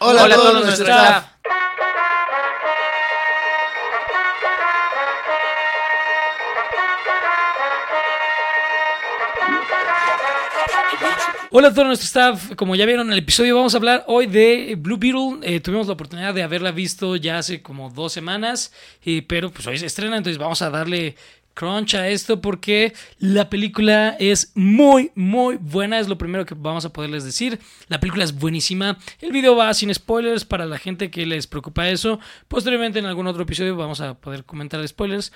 Hola, a todos nuestro staff. Hola a todo nuestro staff, como ya vieron en el episodio, vamos a hablar hoy de Blue Beetle. Eh, tuvimos la oportunidad de haberla visto ya hace como dos semanas, eh, pero pues hoy se estrena, entonces vamos a darle crunch a esto porque la película es muy, muy buena. Es lo primero que vamos a poderles decir. La película es buenísima. El video va sin spoilers para la gente que les preocupa eso. Posteriormente en algún otro episodio vamos a poder comentar spoilers.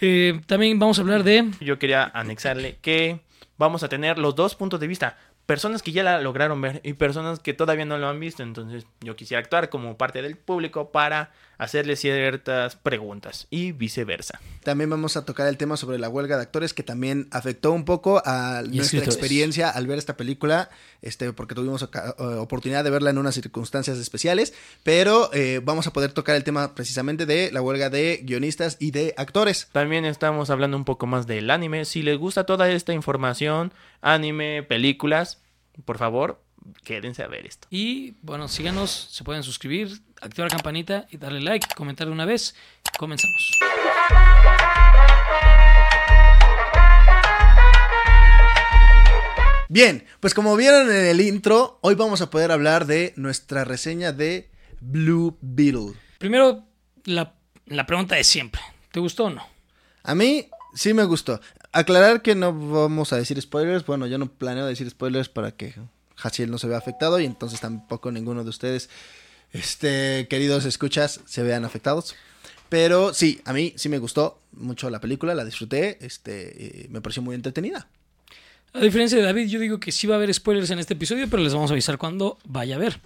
Eh, también vamos a hablar de... Yo quería anexarle que vamos a tener los dos puntos de vista personas que ya la lograron ver y personas que todavía no lo han visto. Entonces yo quisiera actuar como parte del público para hacerle ciertas preguntas y viceversa. También vamos a tocar el tema sobre la huelga de actores que también afectó un poco a nuestra experiencia al ver esta película, este, porque tuvimos oportunidad de verla en unas circunstancias especiales, pero eh, vamos a poder tocar el tema precisamente de la huelga de guionistas y de actores. También estamos hablando un poco más del anime. Si les gusta toda esta información, anime, películas, por favor, quédense a ver esto. Y bueno, síganos, se pueden suscribir, activar la campanita y darle like, comentar de una vez. Comenzamos. Bien, pues como vieron en el intro, hoy vamos a poder hablar de nuestra reseña de Blue Beetle. Primero, la, la pregunta de siempre. ¿Te gustó o no? A mí sí me gustó. Aclarar que no vamos a decir spoilers. Bueno, yo no planeo decir spoilers para que Haciel no se vea afectado y entonces tampoco ninguno de ustedes, este, queridos escuchas, se vean afectados. Pero sí, a mí sí me gustó mucho la película, la disfruté, este, me pareció muy entretenida. A diferencia de David, yo digo que sí va a haber spoilers en este episodio, pero les vamos a avisar cuando vaya a ver.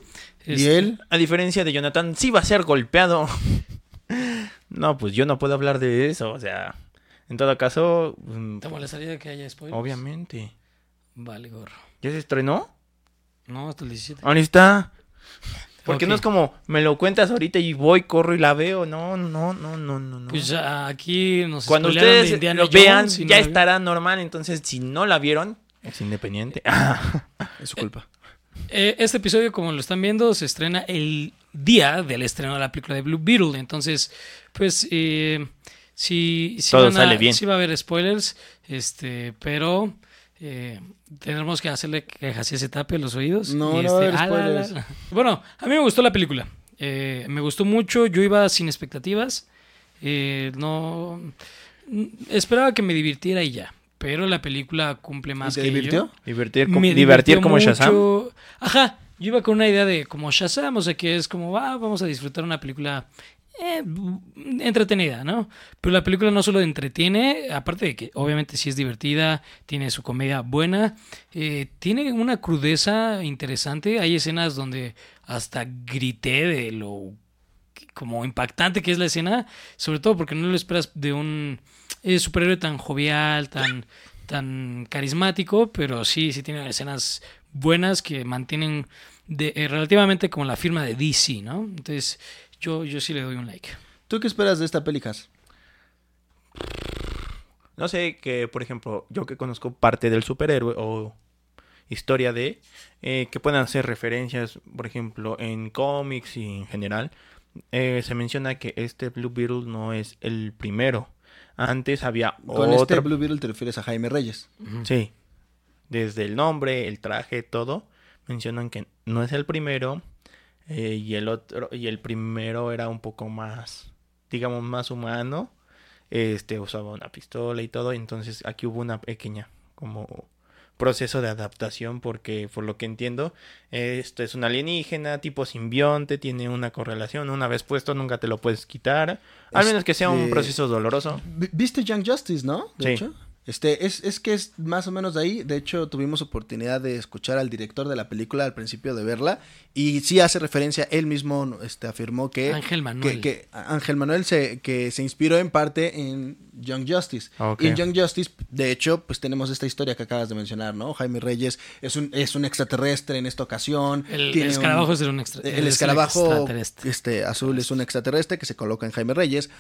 ¿Y él? A diferencia de Jonathan, sí va a ser golpeado. no, pues yo no puedo hablar de eso, o sea, en todo caso... Mm, ¿Te molestaría que haya spoilers? Obviamente. Vale, gorro. ¿Ya se estrenó? No, hasta el 17. Ahí está. Porque no es como, me lo cuentas ahorita y voy, corro y la veo. No, no, no, no, no. Pues aquí nos Cuando ustedes lo vean, ya estará normal. Entonces, si no la vieron, es independiente. es su culpa. Eh, este episodio, como lo están viendo, se estrena el día del estreno de la película de Blue Beetle. Entonces, pues, eh, sí, sí, Todo sale bien. sí va a haber spoilers. Este, pero eh, tenemos que hacerle que así se tape los oídos. No, no, este, Bueno, a mí me gustó la película. Eh, me gustó mucho. Yo iba sin expectativas. Eh, no. Esperaba que me divirtiera y ya. Pero la película cumple más te que divirtió? Divertir, como, divertir como Shazam. Ajá. Yo iba con una idea de como Shazam, o sea que es como, ah, vamos a disfrutar una película eh, entretenida, ¿no? Pero la película no solo entretiene, aparte de que obviamente sí es divertida, tiene su comedia buena, eh, tiene una crudeza interesante, hay escenas donde hasta grité de lo como impactante que es la escena, sobre todo porque no lo esperas de un eh, superhéroe tan jovial, tan, tan carismático, pero sí, sí tiene escenas buenas que mantienen de, relativamente como la firma de DC, ¿no? Entonces, yo, yo sí le doy un like. ¿Tú qué esperas de esta película? No sé, que por ejemplo, yo que conozco parte del superhéroe o historia de, eh, que puedan hacer referencias, por ejemplo, en cómics y en general, eh, se menciona que este Blue Beetle no es el primero. Antes había Con este Blue Beetle te refieres a Jaime Reyes. Sí. Desde el nombre, el traje, todo, mencionan que no es el primero eh, y el otro, y el primero era un poco más, digamos, más humano. Este usaba una pistola y todo. Entonces aquí hubo una pequeña como proceso de adaptación porque por lo que entiendo esto es un alienígena tipo simbionte tiene una correlación. Una vez puesto nunca te lo puedes quitar. Al menos que sea un este, proceso doloroso. viste Young Justice no de hecho este, es, es que es más o menos de ahí. De hecho, tuvimos oportunidad de escuchar al director de la película al principio de verla. Y sí hace referencia, él mismo este, afirmó que. Ángel Manuel. Que, Ángel Manuel se, que se inspiró en parte en Young Justice. Y en Young Justice, de hecho, pues tenemos esta historia que acabas de mencionar, ¿no? Jaime Reyes es un, es un extraterrestre en esta ocasión. El, escarabajo es un extraterrestre. El escarabajo este, azul es un extraterrestre que se coloca en Jaime Reyes.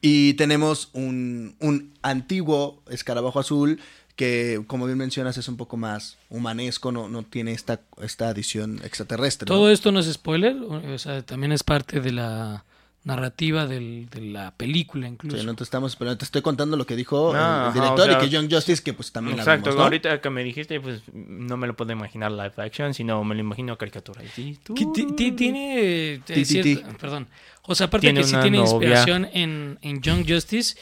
Y tenemos un, un, antiguo escarabajo azul que como bien mencionas es un poco más humanesco, no, no tiene esta, esta adición extraterrestre. Todo esto no es spoiler, o sea, también es parte de la narrativa del- de la película incluso. Sí, no te estamos pero te estoy contando lo que dijo No, el- ajá, director o sea, y que Young Justice que pues también la Exacto, vimos, ¿no? ahorita que me dijiste, pues no me lo puedo imaginar live action, sino me lo imagino caricatura. Y tú- tiene eh, perdón o sea aparte Tiene que sí tiene novia. inspiración en, en Young Justice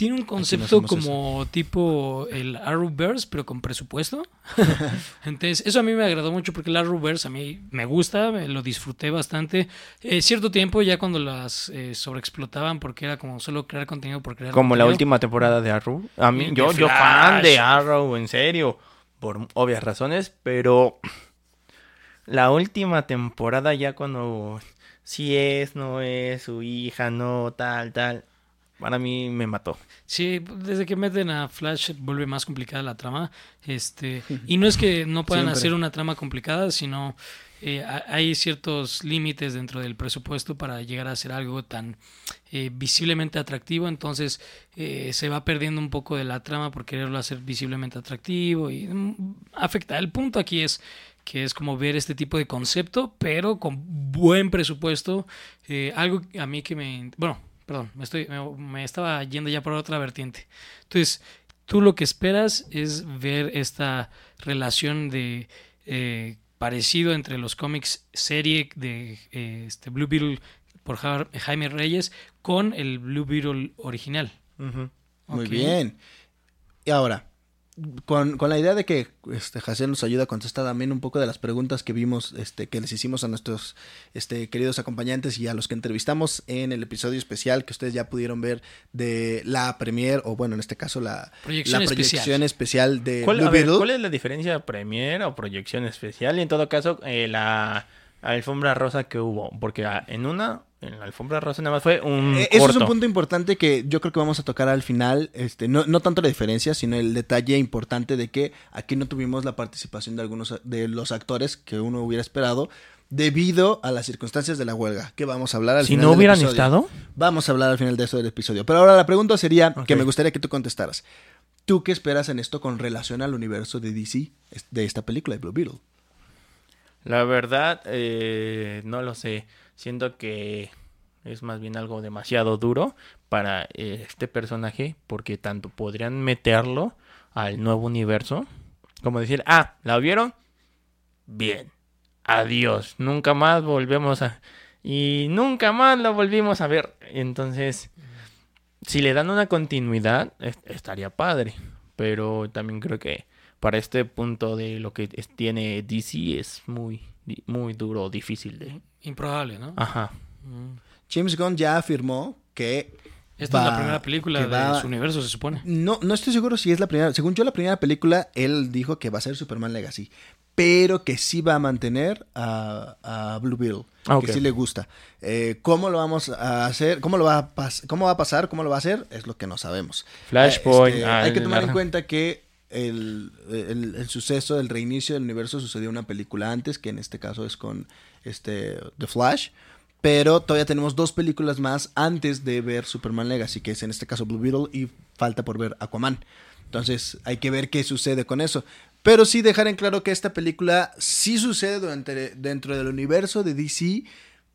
tiene un concepto como tipo el Arrowverse pero con presupuesto entonces eso a mí me agradó mucho porque el Arrowverse a mí me gusta me lo disfruté bastante Eh, cierto tiempo ya cuando las eh, sobreexplotaban porque era como solo crear contenido por crear Como la última temporada de Arrow. A mí, De yo, yo fan de Arrow, en serio. Por obvias razones, pero la última temporada ya cuando si es, no es, su hija, no, tal, tal. Para mí me mató. Sí, desde que meten a Flash vuelve más complicada la trama. Este, y no es que no puedan Siempre. hacer una trama complicada, sino eh, ha- hay ciertos límites dentro del presupuesto para llegar a hacer algo tan eh, visiblemente atractivo. Entonces eh, se va perdiendo un poco de la trama por quererlo hacer visiblemente atractivo y mm, afecta. El punto aquí es que es como ver este tipo de concepto, pero con buen presupuesto. Eh, algo a mí que me... Bueno, perdón, me, estoy, me, me estaba yendo ya por otra vertiente. Entonces, tú lo que esperas es ver esta relación de eh, parecido entre los cómics serie de eh, este Blue Beetle por Ja- Jaime Reyes con el Blue Beetle original. Muy Ok. bien. Y ahora, con, con la idea de que este Hazel nos ayuda a contestar también un poco de las preguntas que vimos, este, que les hicimos a nuestros este, queridos acompañantes y a los que entrevistamos en el episodio especial que ustedes ya pudieron ver de la premier, o bueno, en este caso la Proyección la especial. proyección especial de ¿Cuál, Blue a ver, Beetle. ¿Cuál es la diferencia de premiere o proyección especial? Y en todo caso, eh, la alfombra rosa que hubo. Porque ah, en una, en la alfombra rosa nada más fue un Eh, Eso es un punto importante que yo creo que vamos a tocar al final. Este, no, no tanto la diferencia, sino el detalle importante de que aquí no tuvimos la participación de algunos de los actores que uno hubiera esperado debido a las circunstancias de la huelga. Que vamos a hablar al Si final no del hubieran estado, Vamos a hablar al final de eso del episodio. Pero ahora la pregunta sería que me gustaría que tú contestaras. ¿Tú qué esperas en esto con relación al universo de DC de esta película de Blue Beetle? La verdad, eh, no lo sé. Siento que es más bien algo demasiado duro para eh, este personaje. Porque tanto podrían meterlo al nuevo universo. Como decir, ah, ¿la vieron? Bien. Adiós. Nunca más volvemos a... Y nunca más lo volvimos a ver. Entonces, si le dan una continuidad, es- estaría padre. Pero también creo que para este punto de lo que es- tiene DC es muy, muy duro, difícil de... Improbable, ¿no? Ajá. Mm. James Gunn ya afirmó que Esta es va- la primera película que de va- su universo, se supone. No, no estoy seguro si es la primera. Según yo, la primera película, él dijo que va a ser Superman Legacy. Pero que sí va a mantener a, a Blue Beetle. Ah. Que sí le gusta. Eh, ¿Cómo lo vamos a hacer? ¿Cómo lo va a, ¿Cómo va a pasar? ¿Cómo lo va a hacer? Es lo que no sabemos. Flashpoint. Eh, ah, hay que tomar en cuenta que el, el- suceso, el reinicio del universo sucedió una película antes, que en este caso es con este The Flash. Pero todavía tenemos dos películas más antes de ver Superman Legacy, que es en este caso Blue Beetle y falta por ver Aquaman. Entonces hay que ver qué sucede con eso. Pero sí dejar en claro que esta película sí sucede durante- dentro del universo de DC,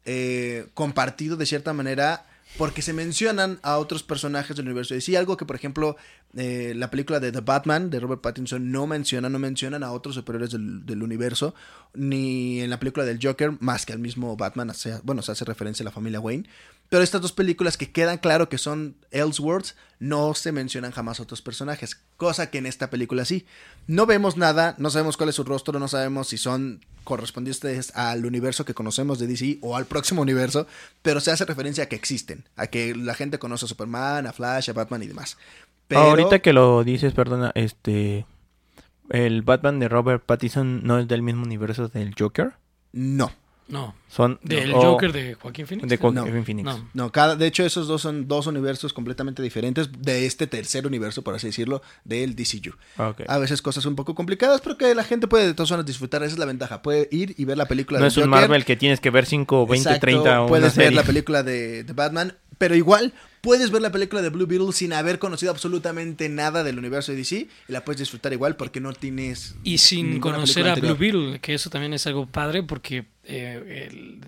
eh, compartido de cierta manera, porque se mencionan a otros personajes del universo de DC. Algo que, por ejemplo, eh, la película de The Batman de Robert Pattinson no menciona, no mencionan a otros superiores del, universo, ni en la película del Joker, más que al mismo Batman, bueno, se hace referencia a la familia Wayne. Pero estas dos películas que quedan claro que son Elseworlds, no se mencionan jamás otros personajes, cosa que en esta película sí. No vemos nada, no sabemos cuál es su rostro, no sabemos si son correspondientes al universo que conocemos de DC o al próximo universo, pero se hace referencia a que existen, a que la gente conoce a Superman, a Flash, a Batman y demás. Pero Ahorita que lo dices, perdona, este... El Batman de Robert Pattinson no es del mismo universo del Joker. no, No. Son... Del o- Joker de Joaquín Phoenix. De No. Joaquin Phoenix. No. no, cada, de hecho esos dos son dos universos completamente diferentes de este tercer universo, por así decirlo, del DCU. Ok. A veces cosas un poco complicadas, pero que la gente puede de todas formas disfrutar. Esa es la ventaja. Puede ir y ver la película No de es un. Marvel que tienes que ver 5, 20, Exacto, 30 o Puedes una ver serie. la película de, de Batman. Pero igual puedes ver la película de Blue Beetle sin haber conocido absolutamente nada del universo de DC y la puedes disfrutar igual porque no tienes... Y sin conocer a Blue. Beetle, que eso también es algo padre porque eh,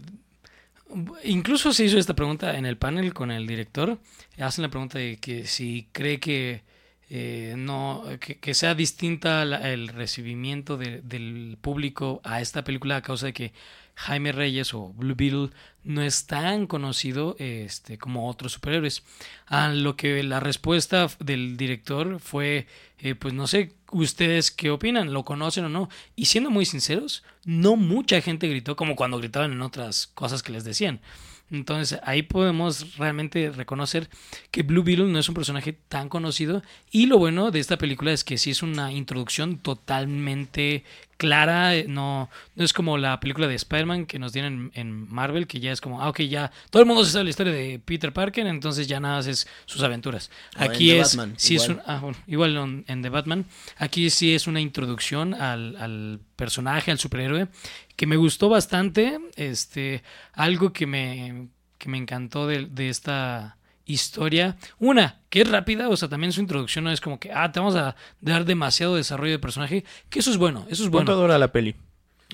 incluso se hizo esta pregunta en el panel con el director. Hacen la pregunta de que si cree que eh, no que, sea distinta el recibimiento de- del público a esta película a causa de que Jaime Reyes o Blue Beetle no es tan conocido este, como otros superhéroes. A lo que la respuesta del director fue, eh, pues no sé, ustedes qué opinan, lo conocen o no. Y siendo muy sinceros, no mucha gente gritó como cuando gritaban en otras cosas que les decían. Entonces ahí podemos realmente reconocer que Blue Beetle no es un personaje tan conocido y lo bueno de esta película es que sí es una introducción totalmente clara, eh, no, no es como la película de Spider-Man que nos dieron en, Marvel, que ya es como, ah, ok, ya todo el mundo se sabe la historia de Peter Parker, entonces ya nada es sus aventuras. O en Aquí The es, Batman, sí es igual. un, ah, bueno, igual en, en The Batman, aquí sí es una introducción al, al personaje, al superhéroe, que me gustó bastante, este, algo que me, que me encantó de, de esta historia. Una, que es rápida, o sea, también su introducción no es como que, ah, te vamos a dar demasiado desarrollo de personaje, que eso es bueno, eso es ¿Cuánto bueno. dura la peli?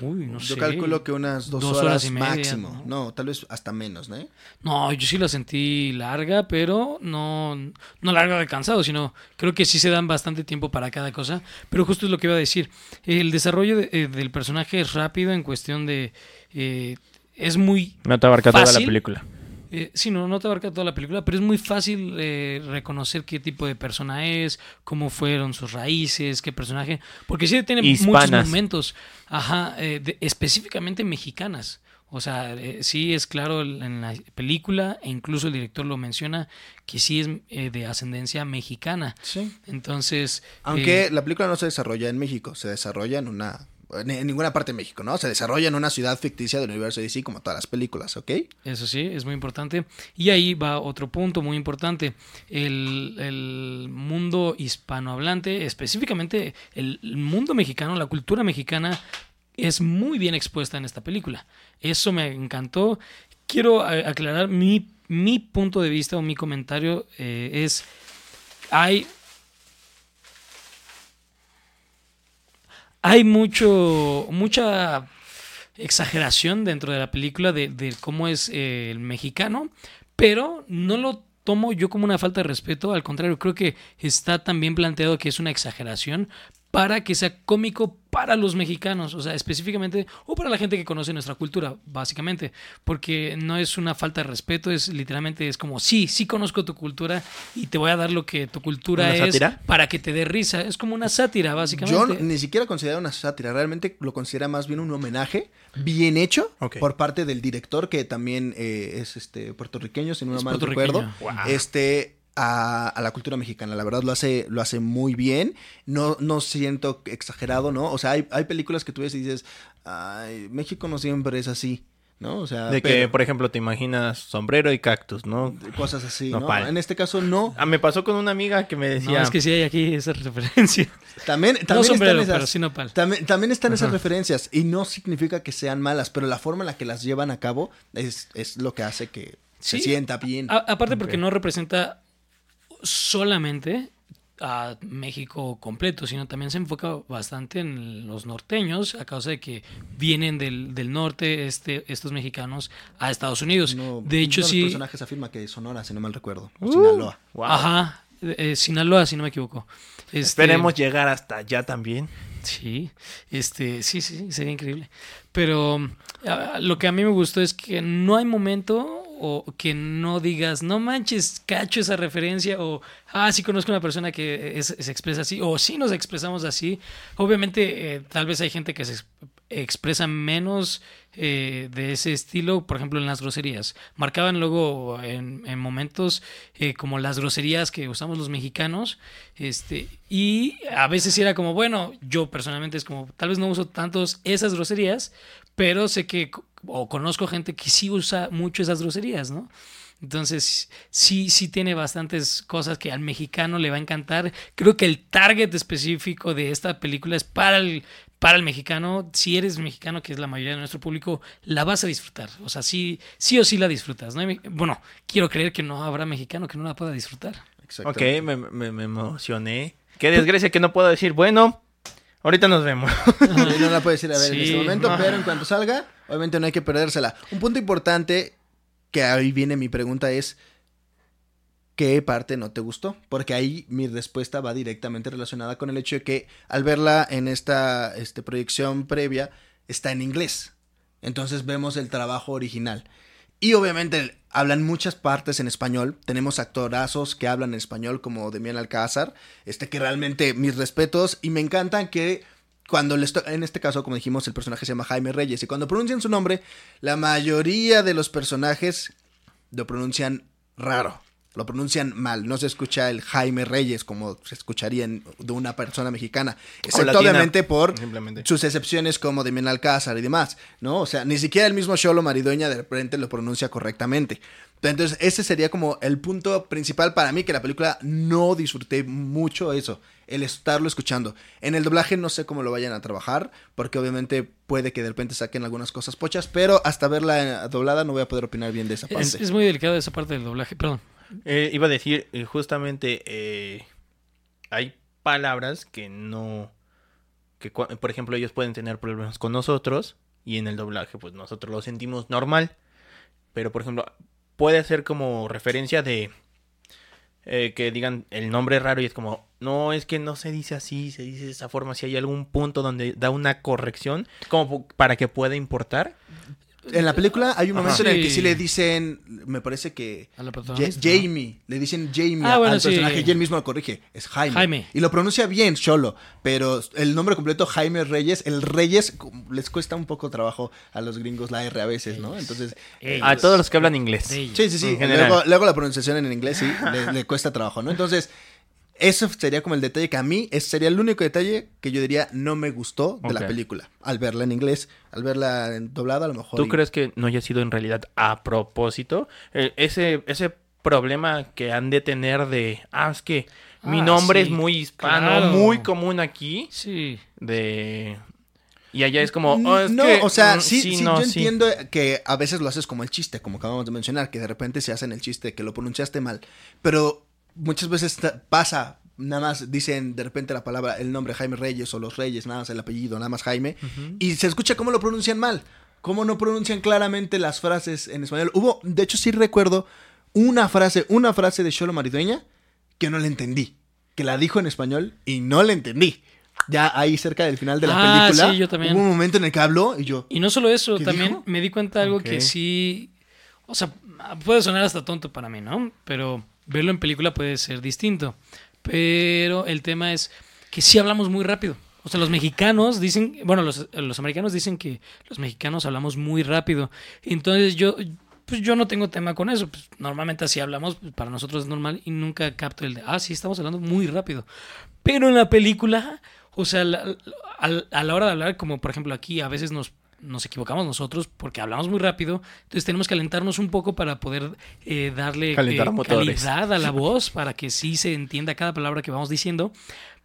Uy, no Yo sé. calculo que unas dos, Dos horas, horas y media, máximo. ¿no? ¿no? tal vez hasta menos, ¿no? No, yo sí la sentí larga, pero no, no larga de cansado, sino creo que sí se dan bastante tiempo para cada cosa. Pero justo es lo que iba a decir. El desarrollo de- eh, del personaje es rápido en cuestión de... eh, es muy... No te abarca toda la Fácil. película. Eh, sí, no, no te abarca toda la película, pero es muy fácil eh, reconocer qué tipo de persona es, cómo fueron sus raíces, qué personaje. Porque sí tiene muchos momentos, ajá, eh, de- específicamente mexicanas. O sea, eh, sí es claro en la película, e incluso el director lo menciona, que sí es eh, de ascendencia mexicana. Sí. Entonces. Aunque eh, la película no se desarrolla en México, se desarrolla en una... En ninguna parte de México, ¿no? Se desarrolla en una ciudad ficticia del universo DC como todas las películas, ¿ok? Eso sí, es muy importante. Y ahí va otro punto muy importante. El, el mundo hispanohablante, específicamente el mundo mexicano, la cultura mexicana, es muy bien expuesta en esta película. Eso me encantó. Quiero eh, aclarar mi, mi punto de vista o mi comentario eh, es, hay... Hay mucho, mucha exageración dentro de la película de, de cómo es eh, el mexicano, pero no lo tomo yo como una falta de respeto, al contrario, creo que está también planteado que es una exageración para que sea cómico para los mexicanos, o sea, específicamente, o para la gente que conoce nuestra cultura, básicamente, porque no es una falta de respeto, es literalmente, es como, sí, sí conozco tu cultura y te voy a dar lo que tu cultura ¿Una es sátira? para que te dé risa, es como una sátira, básicamente. Yo ni siquiera considero una sátira, realmente lo considera más bien un homenaje bien hecho por parte del director, que también eh, es este puertorriqueño, si no Es mal recuerdo. Wow. Este a, a la cultura mexicana, la verdad lo hace, lo hace muy bien. No, no siento exagerado, ¿no? O sea, hay, hay películas que tú ves y dices, ay, México no siempre es así, ¿no? O sea, De que, pero- por ejemplo, te imaginas sombrero y cactus, ¿no? cosas así, ¿no? Nopal. En este caso no. Ah, me pasó con una amiga que me No, decía... es que sí hay aquí esa referencia. También, también no sombrero, están esas, pero sí nopal. También, también están esas referencias y no significa que sean malas, pero la forma en la que las llevan a cabo es, es lo que hace que se sienta bien. A- aparte porque no representa solamente a México completo, sino también se enfoca bastante en los norteños a causa de que vienen del, del norte este, estos mexicanos a Estados Unidos. No, de hecho, uno de sí. los personajes afirma que es Sonora, si no mal recuerdo. o Uh, Sinaloa. wow. Ajá. eh, Sinaloa, si no me equivoco. Este, Esperemos llegar hasta allá también. Sí, este, sí, sí, sí, sería increíble. Pero lo que a mí me gustó es que no hay momento o que no digas, no manches, cacho esa referencia o, ah, sí conozco una persona que se expresa así o sí nos expresamos así. Obviamente, eh, tal vez hay gente que se ex- expresa menos eh, de ese estilo, por ejemplo, en las groserías. Marcaban luego en, en momentos eh, como las groserías que usamos los mexicanos, este, y a veces era como, bueno, yo personalmente es como, tal vez no uso tantos esas groserías, pero sé que, o conozco gente que sí usa mucho esas groserías, ¿no? Entonces, sí, sí tiene bastantes cosas que al mexicano le va a encantar. Creo que el target específico de esta película es para el, para el mexicano. Si eres mexicano, que es la mayoría de nuestro público, la vas a disfrutar. O sea, sí, sí o sí la disfrutas. ¿no? Bueno, quiero creer que no habrá mexicano que no la pueda disfrutar. Ok, me, me, me emocioné. Qué desgracia que no puedo decir, bueno, ahorita nos vemos. no la puedes ir a ver en este momento, pero en cuanto salga, obviamente no hay que perdérsela. Un punto importante que ahí viene mi pregunta es, ¿qué parte no te gustó? Porque ahí mi respuesta va directamente relacionada con el hecho de que al verla en esta este, proyección previa está en inglés. Entonces vemos el trabajo original. Y obviamente hablan muchas partes en español. Tenemos actorazos que hablan en español como Demian Alcázar. Este que realmente mis respetos y me encantan que cuando les en este caso, como dijimos, el personaje se llama Jaime Reyes y cuando pronuncian su nombre, la mayoría de los personajes lo pronuncian raro, lo pronuncian mal, no se escucha el Jaime Reyes como se escucharía de una persona mexicana, excepto obviamente por sus excepciones como Demian Alcázar y demás, ¿no? O sea, ni siquiera el mismo Cholo Maridueña de repente lo pronuncia correctamente. Entonces, ese sería como el punto principal para mí, que la película no disfruté mucho eso, el estarlo escuchando. En el doblaje no sé cómo lo vayan a trabajar, porque obviamente puede que de repente saquen algunas cosas pochas, pero hasta verla doblada no voy a poder opinar bien de esa parte. Es, muy delicada esa parte del doblaje, perdón. Eh, iba a decir, eh, justamente, eh, hay palabras que no... que por ejemplo ellos pueden tener problemas con nosotros y en el doblaje pues nosotros lo sentimos normal. Pero por ejemplo, puede ser como referencia de eh, que digan el nombre raro y es como, no, es que no se dice así, se dice de esa forma, si hay algún punto donde da una corrección, como para que pueda importar. En la película hay un momento en el que sí le dicen, me parece que Jamie, le dicen Jamie ah, al personaje y él mismo lo corrige, es Jaime. Y lo pronuncia bien, solo, pero el nombre completo Jaime Reyes, el Reyes les cuesta un poco trabajo a los gringos la R a veces, ¿no? Entonces a todos los que hablan inglés. Sí, sí, sí. Luego, la pronunciación en inglés sí le cuesta trabajo, ¿no? Entonces eso sería como el detalle que a mí ese sería el único detalle que yo diría no me gustó de la película. Al verla en inglés, al verla en doblada, a lo mejor. ¿Tú crees que no haya sido en realidad a propósito? Eh, ese, ese problema que han de tener de, ah, es que mi ah, nombre es muy hispano, muy común aquí. Sí. De, y allá es como. Oh, no, o sea, mm, sí, sí, yo entiendo que a veces lo haces como el chiste, como acabamos de mencionar, que de repente se hacen el chiste, que lo pronunciaste mal. Pero muchas veces pasa, nada más dicen de repente la palabra, el nombre Jaime Reyes o los Reyes, nada más el apellido, nada más Jaime, y se escucha cómo lo pronuncian mal, cómo no pronuncian claramente las frases en español. Hubo, de hecho sí recuerdo una frase, una frase de Cholo Maridueña que no le entendí, que la dijo en español y no le entendí. Ya ahí cerca del final de la ah, película, yo también. hubo un momento en el que habló y yo... Y no solo eso, también me di cuenta de algo que sí... O sea, puede sonar hasta tonto para mí, ¿no? Pero verlo en película puede ser distinto. Pero el tema es que sí hablamos muy rápido. O sea, los mexicanos dicen, bueno, los, los americanos dicen que los mexicanos hablamos muy rápido. Entonces yo, pues yo no tengo tema con eso. Pues normalmente así hablamos, pues para nosotros es normal y nunca capto el de, ah, sí, estamos hablando muy rápido. Pero en la película, o sea, a la hora de hablar, como por ejemplo aquí, a veces nos nos equivocamos nosotros porque hablamos muy rápido, entonces tenemos que alentarnos un poco para poder eh, darle eh, calidad a la voz, para que sí se entienda cada palabra que vamos diciendo.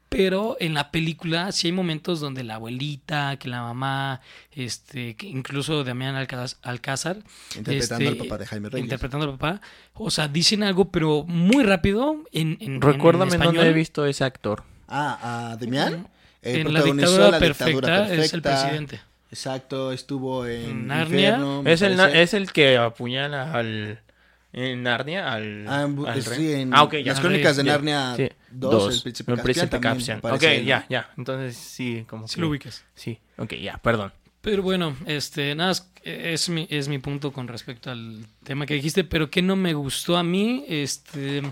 Pero en la película sí hay momentos donde la abuelita, que la mamá, este, que incluso Damián Alcázar, interpretando al este, papá de Jaime Reyes. Interpretando al papá. O sea, dicen algo, pero muy rápido en, en Recuérdame en dónde he visto ese actor. Ah, a Damián. en la dictadura, perfecta, es el presidente. Exacto, estuvo en Narnia. es, el, es el que apuñala al. En Narnia, al. Ah, sí, en ah, okay, las crónicas de Narnia 2, el príncipe, el príncipe Caspian. Ok, ya, ya. Entonces sí, como. Sí, lo ubicas. Sí, ok, ya, perdón. Pero bueno, este, nada, es mi, es mi punto con respecto al tema que dijiste, pero que no me gustó a mí, este,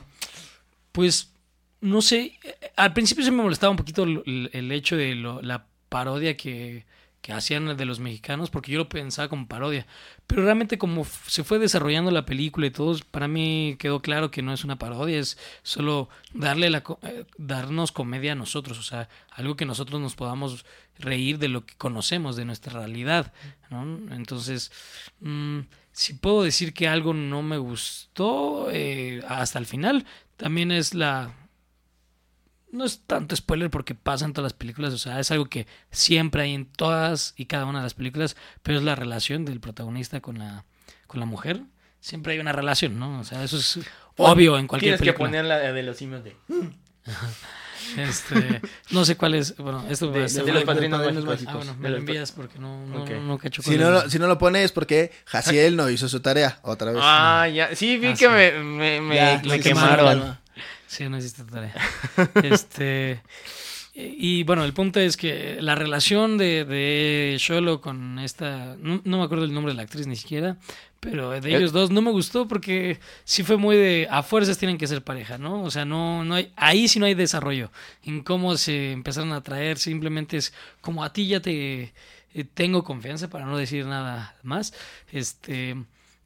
pues, no sé, al principio se me molestaba un poquito el, el hecho de lo, la parodia que, que hacían de los mexicanos, porque yo lo pensaba como parodia. Pero realmente como se fue desarrollando la película y todo, para mí quedó claro que no es una parodia, es solo darle la, eh, darnos comedia a nosotros, o sea, algo que nosotros nos podamos reír de lo que conocemos, de nuestra realidad. Entonces, mm, si puedo decir que algo no me gustó eh, hasta el final, también es la... No es tanto spoiler porque pasa en todas las películas, o sea, es algo que siempre hay en todas y cada una de las películas, pero es la relación del protagonista con la, con la mujer. Siempre hay una relación, ¿no? O sea, eso es obvio en cualquier Tienes que película. poner la de los simios de... Este, no sé cuál es. Bueno, esto De- ser- de los de padrinos mágicos. Ah, bueno, De me lo envías porque no, no, Ok. no cacho Si no, lo, si no lo pone es porque Jaciel no hizo su tarea otra vez. Ah, ya. Sí, vi Ah, que sí. me, me, me- Ya, me sí, quemaron. Sí, no hiciste tarea. este. Y bueno, el punto es que la relación de, de Sholo con esta. No, no me acuerdo el nombre de la actriz ni siquiera. Pero de Eh. ellos dos no me gustó porque sí fue muy de. A fuerzas tienen que ser pareja, ¿no? O sea, no, no hay. Ahí sí no hay desarrollo. En cómo se empezaron a traer. Simplemente es como a ti ya te. eh, tengo confianza para no decir nada más. Este.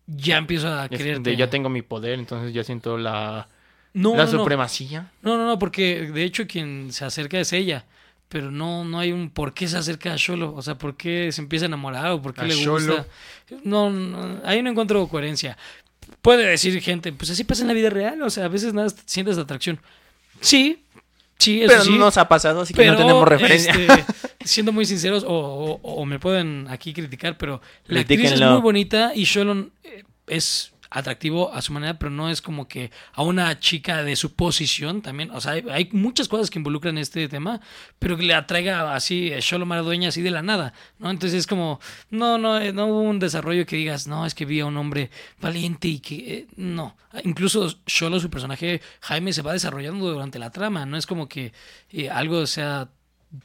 Ya empiezo a de, ya tengo mi poder, entonces ya siento la, no, la no, supremacía. No, no, no, porque de hecho quien se acerca es ella. Pero no, no hay un por qué se acerca a Sholo. O sea, por qué se empieza a enamorar o por qué A le Xolo. gusta. No, no, ahí no encuentro coherencia. Puede decir gente, pues así pasa en la vida real. O sea, a veces nada sientes atracción. Sí, sí, eso Pero sí. no nos ha pasado, así que no tenemos referencia. este, siendo muy sinceros, o, o- o me pueden aquí criticar, pero la actriz es muy bonita y Sholon eh, es atractivo a su manera, pero no es como que a una chica de su posición también. O sea, hay, hay muchas cosas que involucran este tema, pero que le atraiga así eh, Sholon Maradueña así de la nada, ¿no? Entonces es como, no, no, eh, no hubo un desarrollo que digas, no, es que vi a un hombre valiente y que, eh, no. Incluso Sholo, su personaje, Jaime, se va desarrollando durante la trama, no es como que algo sea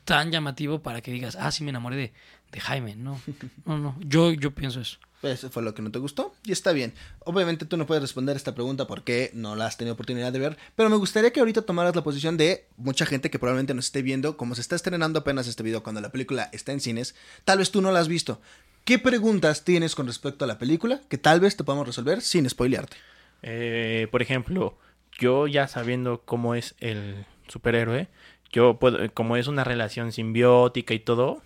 tan llamativo para que digas, ah, sí me enamoré de, de Jaime. No, no, no. Yo, yo pienso eso. Eso fue lo que no te gustó y está bien. Obviamente tú no puedes responder esta pregunta porque no la has tenido oportunidad de ver, pero me gustaría que ahorita tomaras la posición de mucha gente que probablemente nos esté viendo, como se está estrenando apenas este video cuando la película está en cines, tal vez tú no la has visto. ¿Qué preguntas tienes con respecto a la película que tal vez te podamos resolver sin spoilearte? Eh, por ejemplo, yo ya sabiendo cómo es el superhéroe, yo puedo, como es una relación simbiótica y todo,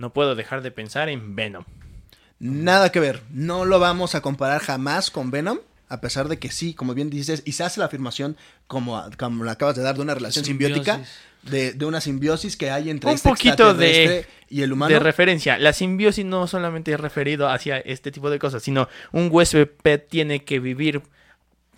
no puedo dejar de pensar en Venom. Nada que ver, no lo vamos a comparar jamás con Venom, a pesar de que sí, como bien dices, y se hace la afirmación, como, como la acabas de dar, de una relación simbiótica, de, de una simbiosis que hay entre Un este poquito de- y el humano. De referencia, la simbiosis no solamente es referido hacia este tipo de cosas, sino un huésped tiene que vivir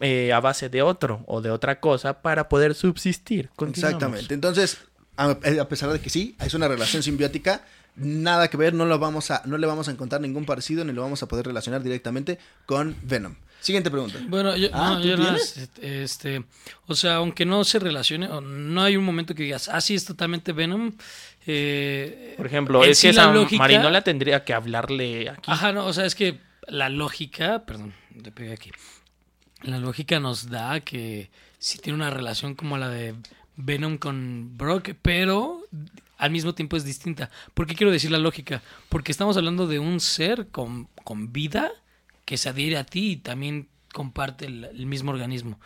eh, a base de otro o de otra cosa para poder subsistir. Exactamente. Entonces, a, a pesar de que sí, es una relación simbiótica, nada que ver, no lo vamos a, no le vamos a encontrar ningún parecido ni lo vamos a poder relacionar directamente con Venom. Siguiente pregunta. Bueno, yo, Ah, no, ¿tú yo nada más, este, o sea, aunque no se relacione, no hay un momento que digas, ah, sí, es totalmente Venom. eh, Por ejemplo, es sí que la esa lógica- Marinola tendría que hablarle aquí. Ajá, no, o sea, es que la lógica, perdón, le pegué aquí. La lógica nos da que sí tiene una relación como la de Venom con Brock, pero al mismo tiempo es distinta. ¿Por qué quiero decir la lógica? Porque estamos hablando de un ser con, con vida que se adhiere a ti y también comparte el, mismo organismo.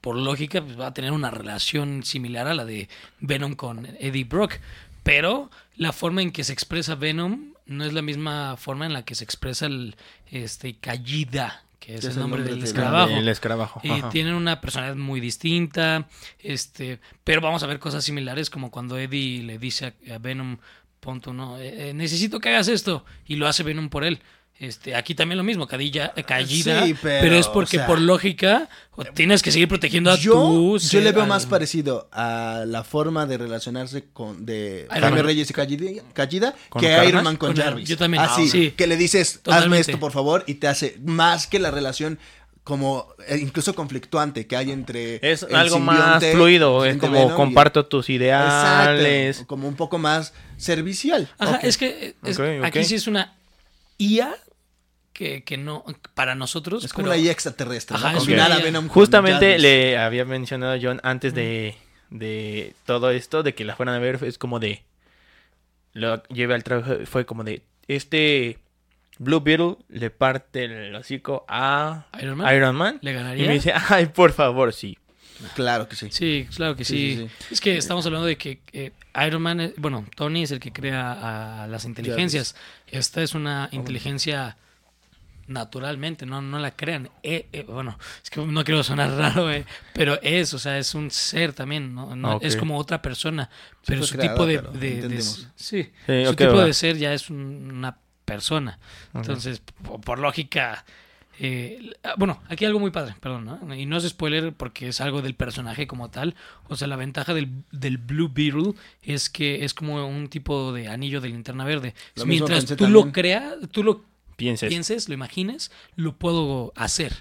Por, lógica, pues, va a tener una relación similar a la de Venom con Eddie Brock. Pero la forma en que se expresa Venom no es la misma forma en la que se expresa el este Kallida, que es el nombre del escarabajo. El escarabajo. Y ajá. tienen una personalidad muy distinta, este, pero vamos a ver cosas similares como cuando Eddie le dice a, a Venom, punto, no, Eh, eh, necesito que hagas esto y lo hace Venom por él. Este, aquí también lo mismo, Cadilla, eh, Callida, Sí, pero, pero, es porque o sea, por lógica tienes que seguir protegiendo a Yo, tu yo le veo al- más parecido a la forma de relacionarse con de Jaime. Reyes y Callida, Callida ¿Con que Carnage? Iron Man con, Jarvis. yo también. Así, Ah, sí. que le dices, hazme esto por favor y te hace más que la relación como eh, incluso conflictuante que hay entre Es algo más fluido, es como Venom y- comparto tus ideales. Exacto, como un poco más servicial. Ajá, Ok. es que es- aquí sí es una IA que, que no, para nosotros. es como pero- una IA extraterrestre, ¿no? Ajá, una a. Venom con Justamente le había mencionado a John antes de, de todo esto, de que la fueran a ver, es como de... Lo llevé al trabajo, fue como de... Este Blue Beetle le parte el hocico a Iron Man. Iron Man. ¿Le Y ganaría? me dice, ay, por favor, sí. Claro que sí. Sí, claro que Sí, sí. sí, Es que estamos hablando de que eh, Iron Man, es- bueno, Tony es el que crea a las inteligencias. Esta es una inteligencia naturalmente, no, no la crean. Eh, eh, bueno, es que no quiero sonar raro, eh, pero es, o sea, es un ser también, ¿no? No, Ok. Es como otra persona, pero su tipo de, pero de- de- entendemos. sí, Sí, su ok, tipo va. de ser ya es un- una persona. Entonces, por, por lógica, eh, ah, bueno, aquí algo muy padre, perdón, ¿no? y no es spoiler porque es algo del personaje como tal. O sea, la ventaja del, del Blue Beetle es que es como un tipo de anillo de linterna verde. Lo Mientras tú lo creas, tú lo Pienses. pienses, lo imagines, lo puedo hacer.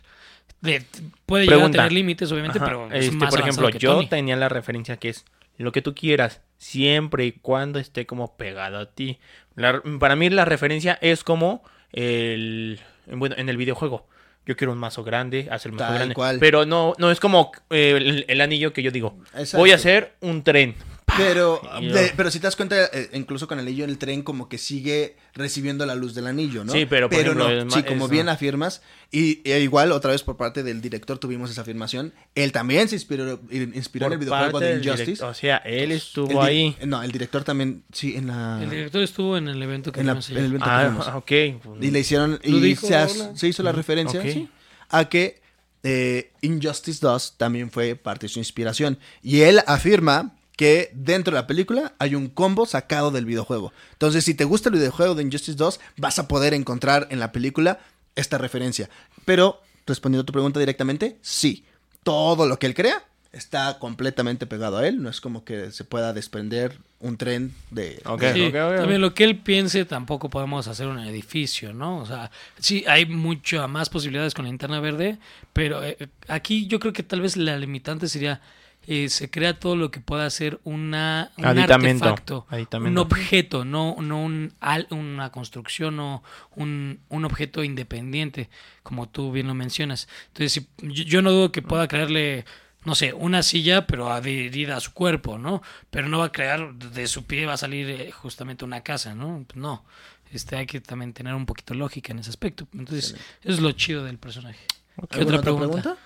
De- puede llegar Pregunta. a tener límites, obviamente, Ajá, pero es este, más por ejemplo, que yo Tony. tenía la referencia que es lo que tú quieras, siempre y cuando esté como pegado a ti. La- para mí la referencia es como el bueno, en el videojuego. Yo quiero un mazo grande, hacer mazo grande. cual. Pero no, no es como eh, el, el anillo que yo digo. Exacto. Voy a hacer un tren. Pero, de- pero si te das cuenta, eh, incluso con el anillo en el tren, como que sigue recibiendo la luz del anillo, ¿no? Sí, pero, por ejemplo, no, sí, como bien afirmas, y, e igual otra vez por parte del director tuvimos esa afirmación, él también se inspiró, inspiró en el videojuego de Injustice. O sea, él El estuvo di- ahí. No, el director también, sí, en la... El director estuvo en el evento que en, la- en el evento que Ah, fuimos. ok. Y le hicieron, y dijo, se, as- hola. se hizo la referencia ok. sí, a que eh, Injustice 2 también fue parte de su inspiración. Y él afirma que dentro de la película hay un combo sacado del videojuego. Entonces, si te gusta el videojuego de Injustice 2, vas a poder encontrar en la película esta referencia. Pero, respondiendo a tu pregunta directamente, sí. Todo lo que él crea está completamente pegado a él. No es como que se pueda desprender un tren de... Ok, de- Sí, ok, ok. también lo que él piense tampoco podemos hacer un edificio, ¿no? O sea, sí hay muchas más posibilidades con la linterna verde, pero eh, aquí yo creo que tal vez la limitante sería eh, se crea todo lo que pueda ser una un Aditamento, artefacto, aditamento. un objeto, no no un al- una construcción o un, un objeto independiente, como tú bien lo mencionas. Entonces, si- yo, yo no dudo que pueda crearle no sé, una silla, pero adherida a su cuerpo, ¿no? Pero no va a crear, de su pie va a salir eh, justamente una casa, ¿no? No. Este, hay que también tener un poquito lógica en ese aspecto. Entonces, eso es lo chido del personaje. ¿Qué ¿Alguna otra pregunta?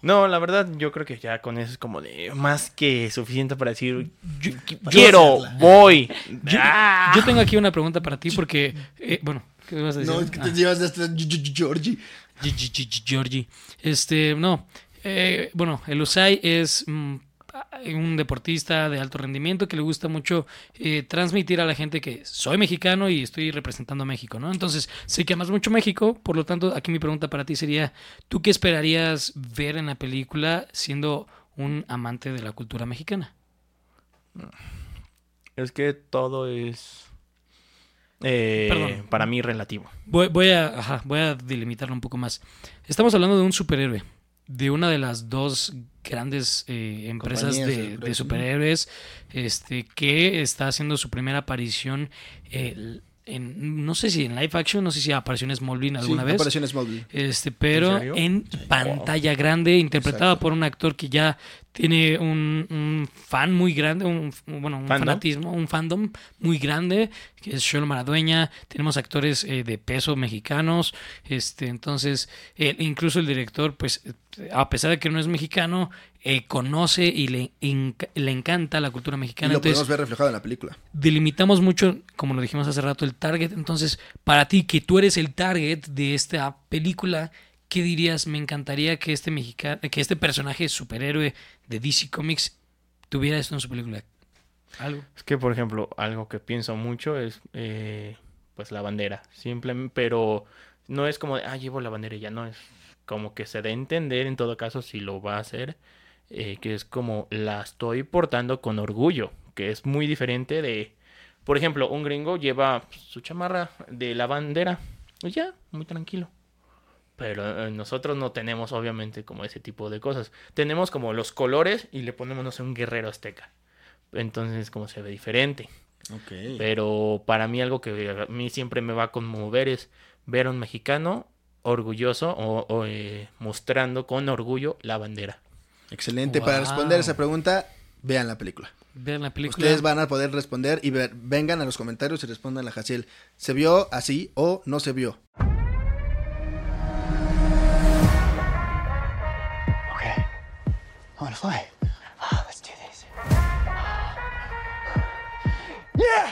No, la verdad, yo creo que ya con eso es como de más que suficiente para decir Yo, quiero, hacerla. voy. yo- Ah. yo tengo aquí una pregunta para ti porque, eh, bueno, ¿qué vas a decir? No, es que te Ah. llevas de este Georgie. Georgie. Este, no. Eh, bueno, el Usai es mm, un deportista de alto rendimiento que le gusta mucho eh, transmitir a la gente que soy mexicano y estoy representando a México, ¿no? Entonces, sé que amas mucho México, por lo tanto, aquí mi pregunta para ti sería, ¿tú qué esperarías ver en la película siendo un amante de la cultura mexicana? Es que todo es eh, para mí relativo. Voy, voy a, ajá, voy a delimitarlo un poco más. Estamos hablando de un superhéroe, de una de las dos grandes eh, empresas de superhéroes, este, que está haciendo su primera aparición eh, en, no sé si en live action, no sé si apareció en Smallville alguna sí, vez. apareció en Smallville. Este, pero en pantalla grande, interpretada Exacto. por un actor que ya tiene un, un fan muy grande, un, bueno, un ¿Fandom? fanatismo, un fandom muy grande, que es Sholo Maradueña. Tenemos actores eh, de peso mexicanos, este, entonces, eh, incluso el director, pues, a pesar de que no es mexicano, eh, conoce y le, le encanta la cultura Y mexicana. lo entonces, podemos ver reflejado en la película. delimitamos mucho, como lo dijimos hace rato, el target. Entonces, para ti, que tú eres el target de esta película, ¿qué dirías? Me encantaría que este mexicano, que este personaje superhéroe de DC Comics tuviera esto en su película. Algo. Es que, por ejemplo, algo que pienso mucho es eh, pues la bandera. Simplemente, pero no es como de, ah, llevo la bandera y ya no es como que se dé a entender en todo caso si lo va a hacer, eh, que es como la estoy portando con orgullo, que es muy diferente de, por ejemplo, un gringo lleva su chamarra de la bandera y ya, muy tranquilo. Pero eh, nosotros no tenemos obviamente como ese tipo de cosas. Tenemos como los colores y le ponemos, no sé, un guerrero azteca. Entonces como se ve diferente. Ok. Pero para mí algo que a mí siempre me va a conmover es ver a un mexicano orgulloso o, o, eh, mostrando con orgullo la bandera. Excelente. Para responder esa pregunta, vean la película. Vean la película. Ustedes van a poder responder y ver- vengan a los comentarios y respondan a Jaciel. ¿Se vio así o no se vio? Want to fly. Ah, let's do this. Yeah!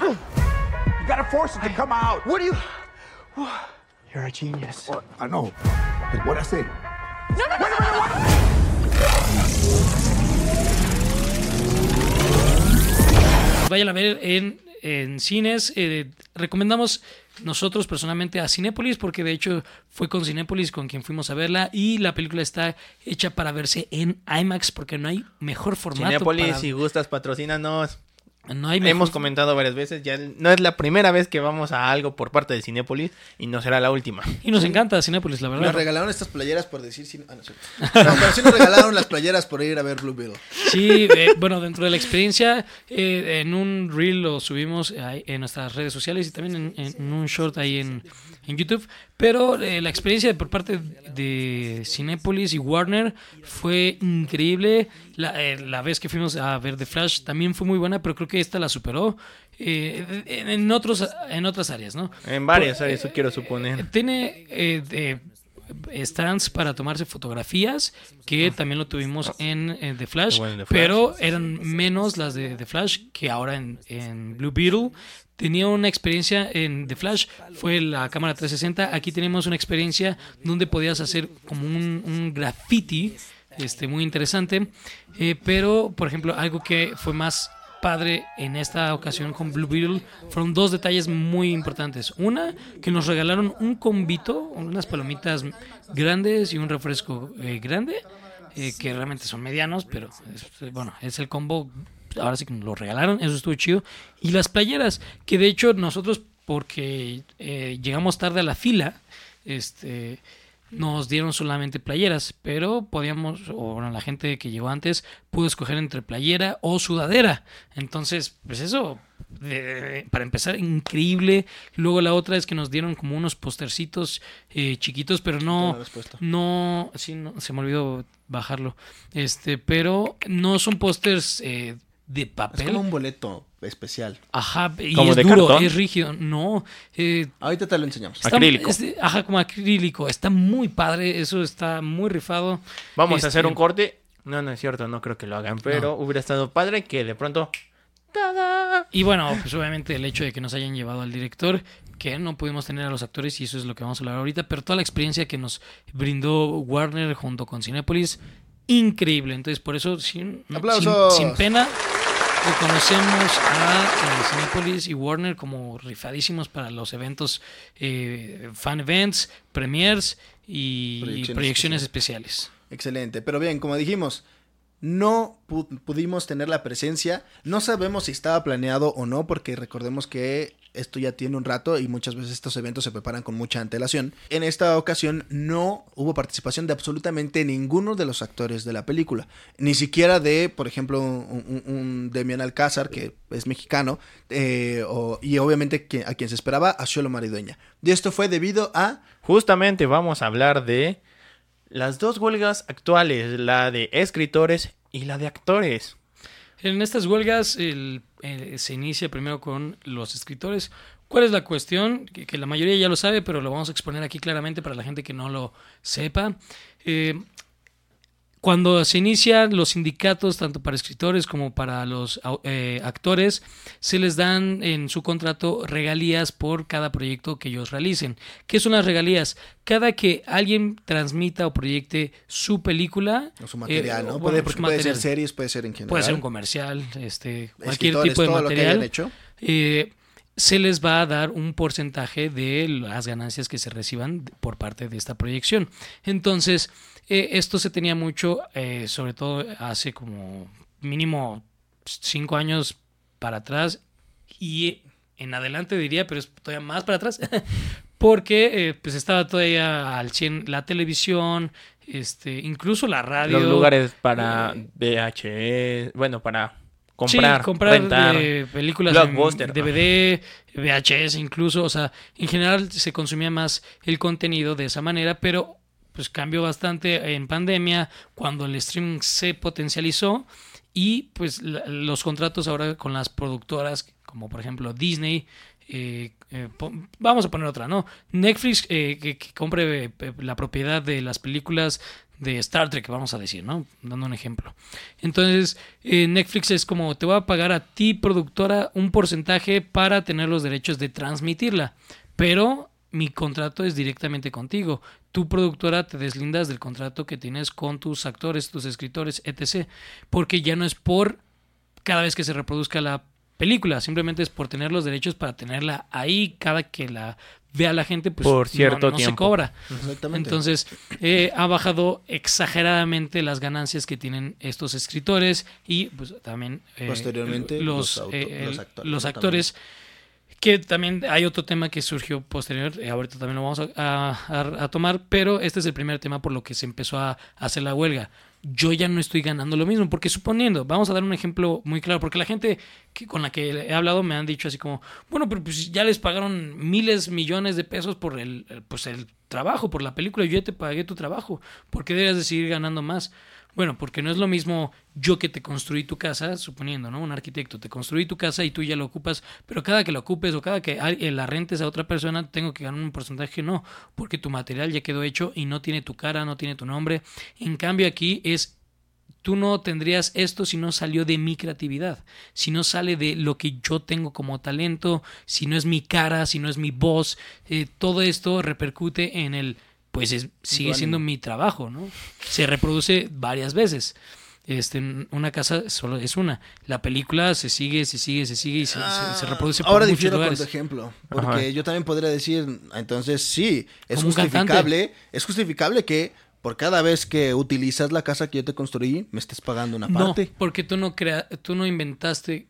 You gotta force it to come out. What do you? You're a genius. I know. What I say? Vayan a ver en, en cines. eh, recomendamos nosotros personalmente a Cinépolis porque de hecho fue con Cinépolis con quien fuimos a verla y la película está hecha para verse en IMAX porque no hay mejor formato. Cinépolis, para- si gustas, patrocínanos. No hay Hemos comentado varias veces, ya no es la primera vez que vamos a algo por parte de Cinépolis y no será la última. Y nos encanta Cinépolis, la Nos verdad. regalaron estas playeras por decir... ah, no, cierto. No, pero sí nos regalaron las playeras por ir a ver Blue Beetle. Sí, eh, bueno, dentro de la experiencia, eh, en un reel lo subimos en nuestras redes sociales y también en, en un short ahí en, en YouTube. Pero eh, la experiencia por parte de Cinepolis y Warner fue increíble. La, eh, la vez que fuimos a ver The Flash también fue muy buena, pero creo que esta la superó eh, en, otros, en otras áreas, ¿no? En varias Por- áreas, eso quiero suponer. Tiene eh, de- stands para tomarse fotografías, que también lo tuvimos en, en The Flash, Bueno, en The Flash. pero eran menos las de The Flash que ahora en, en Blue Beetle. Tenía una experiencia en The Flash, fue la cámara 360. Aquí tenemos una experiencia donde podías hacer como un, graffiti este, muy interesante. Eh, pero, por ejemplo, algo que fue más padre en esta ocasión con Blue Beetle fueron dos detalles muy importantes. Una, que nos regalaron un combito, unas palomitas grandes y un refresco eh, grande, eh, que realmente son medianos, pero es- bueno, es el combo. Ahora sí que nos lo regalaron, eso estuvo chido. Y las playeras, que de hecho nosotros, porque eh, llegamos tarde a la fila, este nos dieron solamente playeras, pero podíamos, o bueno, la gente que llegó antes pudo escoger entre playera o sudadera. Entonces, pues eso, de- para empezar, increíble. Luego la otra es que nos dieron como unos postercitos eh, chiquitos, pero No no, sí, no, se me olvidó bajarlo. Este, pero no son pósters eh, de Es papel. como un boleto especial. Ajá, y ¿Como es de duro, cartón? es rígido. No, eh, Ahorita te lo enseñamos. Está- Acrílico. es de- ajá, como acrílico. Está muy padre. Eso está muy rifado. Vamos Este, a hacer un corte. No, no es cierto, no creo que lo hagan, pero hubiera estado padre que de pronto... ¡Tada! Y bueno, pues obviamente el hecho de que nos hayan llevado al director, que no pudimos tener a los actores y eso es lo que vamos a hablar ahorita, pero toda la experiencia que nos brindó Warner junto con Cinepolis, increíble. Entonces, por eso, sin, sin, sin pena, reconocemos a eh, Cinepolis y Warner como rifadísimos para los eventos, eh, fan events, premiers y Proyecciones proyecciones especiales. Excelente. Pero bien, como dijimos, no pu- pudimos tener la presencia. No sabemos si estaba planeado o no, porque recordemos que esto ya tiene un rato y muchas veces estos eventos se preparan con mucha antelación. En esta ocasión no hubo participación de absolutamente ninguno de los actores de la película. Ni siquiera de, por ejemplo, un, Demian Alcázar, que es mexicano, eh, y obviamente a quien se esperaba, a Xolo Maridueña. Y esto fue debido a Justamente vamos a hablar de las dos huelgas actuales, la de escritores y la de actores. En estas huelgas el- se inicia primero con los escritores. ¿Cuál es la cuestión? Que, que la mayoría ya lo sabe, pero lo vamos a exponer aquí claramente para la gente que no lo sepa. Eh, cuando se inician los sindicatos, tanto para escritores como para los eh, actores, se les dan en su contrato regalías por cada proyecto que ellos realicen. ¿Qué son las regalías? Cada que alguien transmita o proyecte su película, o su material, eh, ¿no? bueno, Puede, su porque puede ser material. series, puede ser en general. Puede ser un comercial, este, cualquier Escritores, tipo de todo lo que hayan material. hecho. eh, se les va a dar un porcentaje de las ganancias que se reciban por parte de esta proyección. Entonces, eh, esto se tenía mucho, eh, sobre todo hace como mínimo cinco años para atrás y en adelante diría, pero es todavía más para atrás, porque eh, pues estaba todavía al 100 la televisión, este, incluso la radio. Los lugares para eh, VHS, bueno, para comprar, sí, comprar rentar. eh, películas Blockbuster. DVD, VHS incluso, o sea, en general se consumía más el contenido de esa manera, pero pues cambió bastante en pandemia cuando el streaming se potencializó y pues los contratos ahora con las productoras como por ejemplo Disney eh, eh, vamos a poner otra, ¿no? Netflix eh, que, que compre eh, la propiedad de las películas de Star Trek, vamos a decir, ¿no? Dando un ejemplo. Entonces, Netflix es como, te voy a pagar a ti, productora, un porcentaje para tener los derechos de transmitirla. Pero mi contrato es directamente contigo. Tu productora te deslindas del contrato que tienes con tus actores, tus escritores, etc. Porque ya no es por cada vez que se reproduzca la película, simplemente es por tener los derechos para tenerla ahí cada que la vea la gente, pues Por cierto no, no se cobra. Exactamente. Entonces, eh, ha bajado exageradamente las ganancias que tienen estos escritores y pues también eh, Posteriormente, los, los auto- eh, los el- actores, los ¿no? actores. Que también hay otro tema que surgió posterior, eh, ahorita también lo vamos a, tomar, pero este es el primer tema por lo que se empezó a, hacer la huelga. Yo ya no estoy ganando lo mismo, porque suponiendo, vamos a dar un ejemplo muy claro, porque la gente que, con la que he hablado me han dicho así como, bueno, pero pues ya les pagaron miles, millones de pesos por el, pues el trabajo, por la película, yo ya te pagué tu trabajo, ¿por qué deberías de seguir ganando más? Bueno, porque no es lo mismo yo que te construí tu casa, suponiendo, ¿no? Un arquitecto, te construí tu casa y tú ya lo ocupas, pero cada que lo ocupes o cada que eh, la rentes a otra persona, tengo que ganar un porcentaje, no, porque tu material ya quedó hecho y no tiene tu cara, no tiene tu nombre. En cambio aquí es tú no tendrías esto si no salió de mi creatividad, si no sale de lo que yo tengo como talento, si no es mi cara, si no es mi voz, eh, todo esto repercute en el, pues es- sigue siendo mi trabajo, ¿no? Se reproduce varias veces. Este, una casa solo es una. La película se sigue, se sigue, se sigue y se, se- se reproduce por Ah, Ahora muchos difiero con lugares. tu ejemplo, porque Ajá. yo también podría decir, entonces sí, es Como justificable, es justificable que por cada vez que utilizas la casa que yo te construí, me estés pagando una No, parte. porque tú no crea, tú no inventaste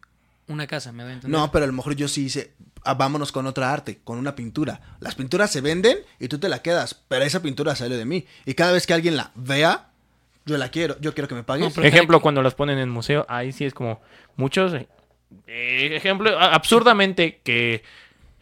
una casa, me da a entender. No, pero a lo mejor yo sí hice, ah, vámonos con otra arte, con una pintura. Las pinturas se venden y tú te la quedas, pero esa pintura sale de mí. Y cada vez que alguien la vea, yo la quiero, yo quiero que me pagues. Pero- Ejemplo, cuando los ponen en museo, ahí sí es como muchos. eh, ejemplo, absurdamente que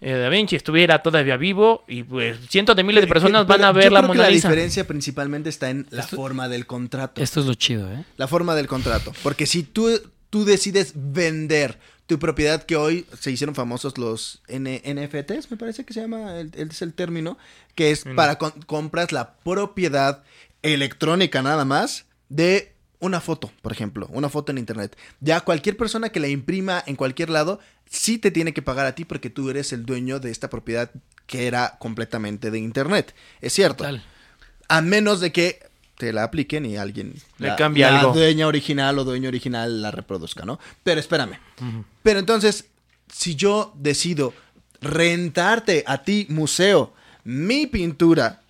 eh, Da Vinci estuviera todavía vivo y pues cientos de miles de personas Pero van a yo ver la creo que Mona la Lisa. diferencia principalmente está en la Esto- forma del contrato. Esto es lo chido, ¿eh? La forma del contrato. Porque si tú, tú decides vender tu propiedad, que hoy se hicieron famosos los N- NFTs, me parece que se llama, el, el- es el término, que es Mm. para con- compras la propiedad electrónica nada más de una foto, por ejemplo, una foto en internet. Ya cualquier persona que la imprima en cualquier lado, sí te tiene que pagar a ti porque tú eres el dueño de esta propiedad que era completamente de internet. Es cierto. A menos de que te la apliquen y alguien Le la, cambie la algo. dueña original o dueño original la reproduzca, ¿no? Pero espérame. Pero entonces, si yo decido rentarte a ti, museo, mi pintura,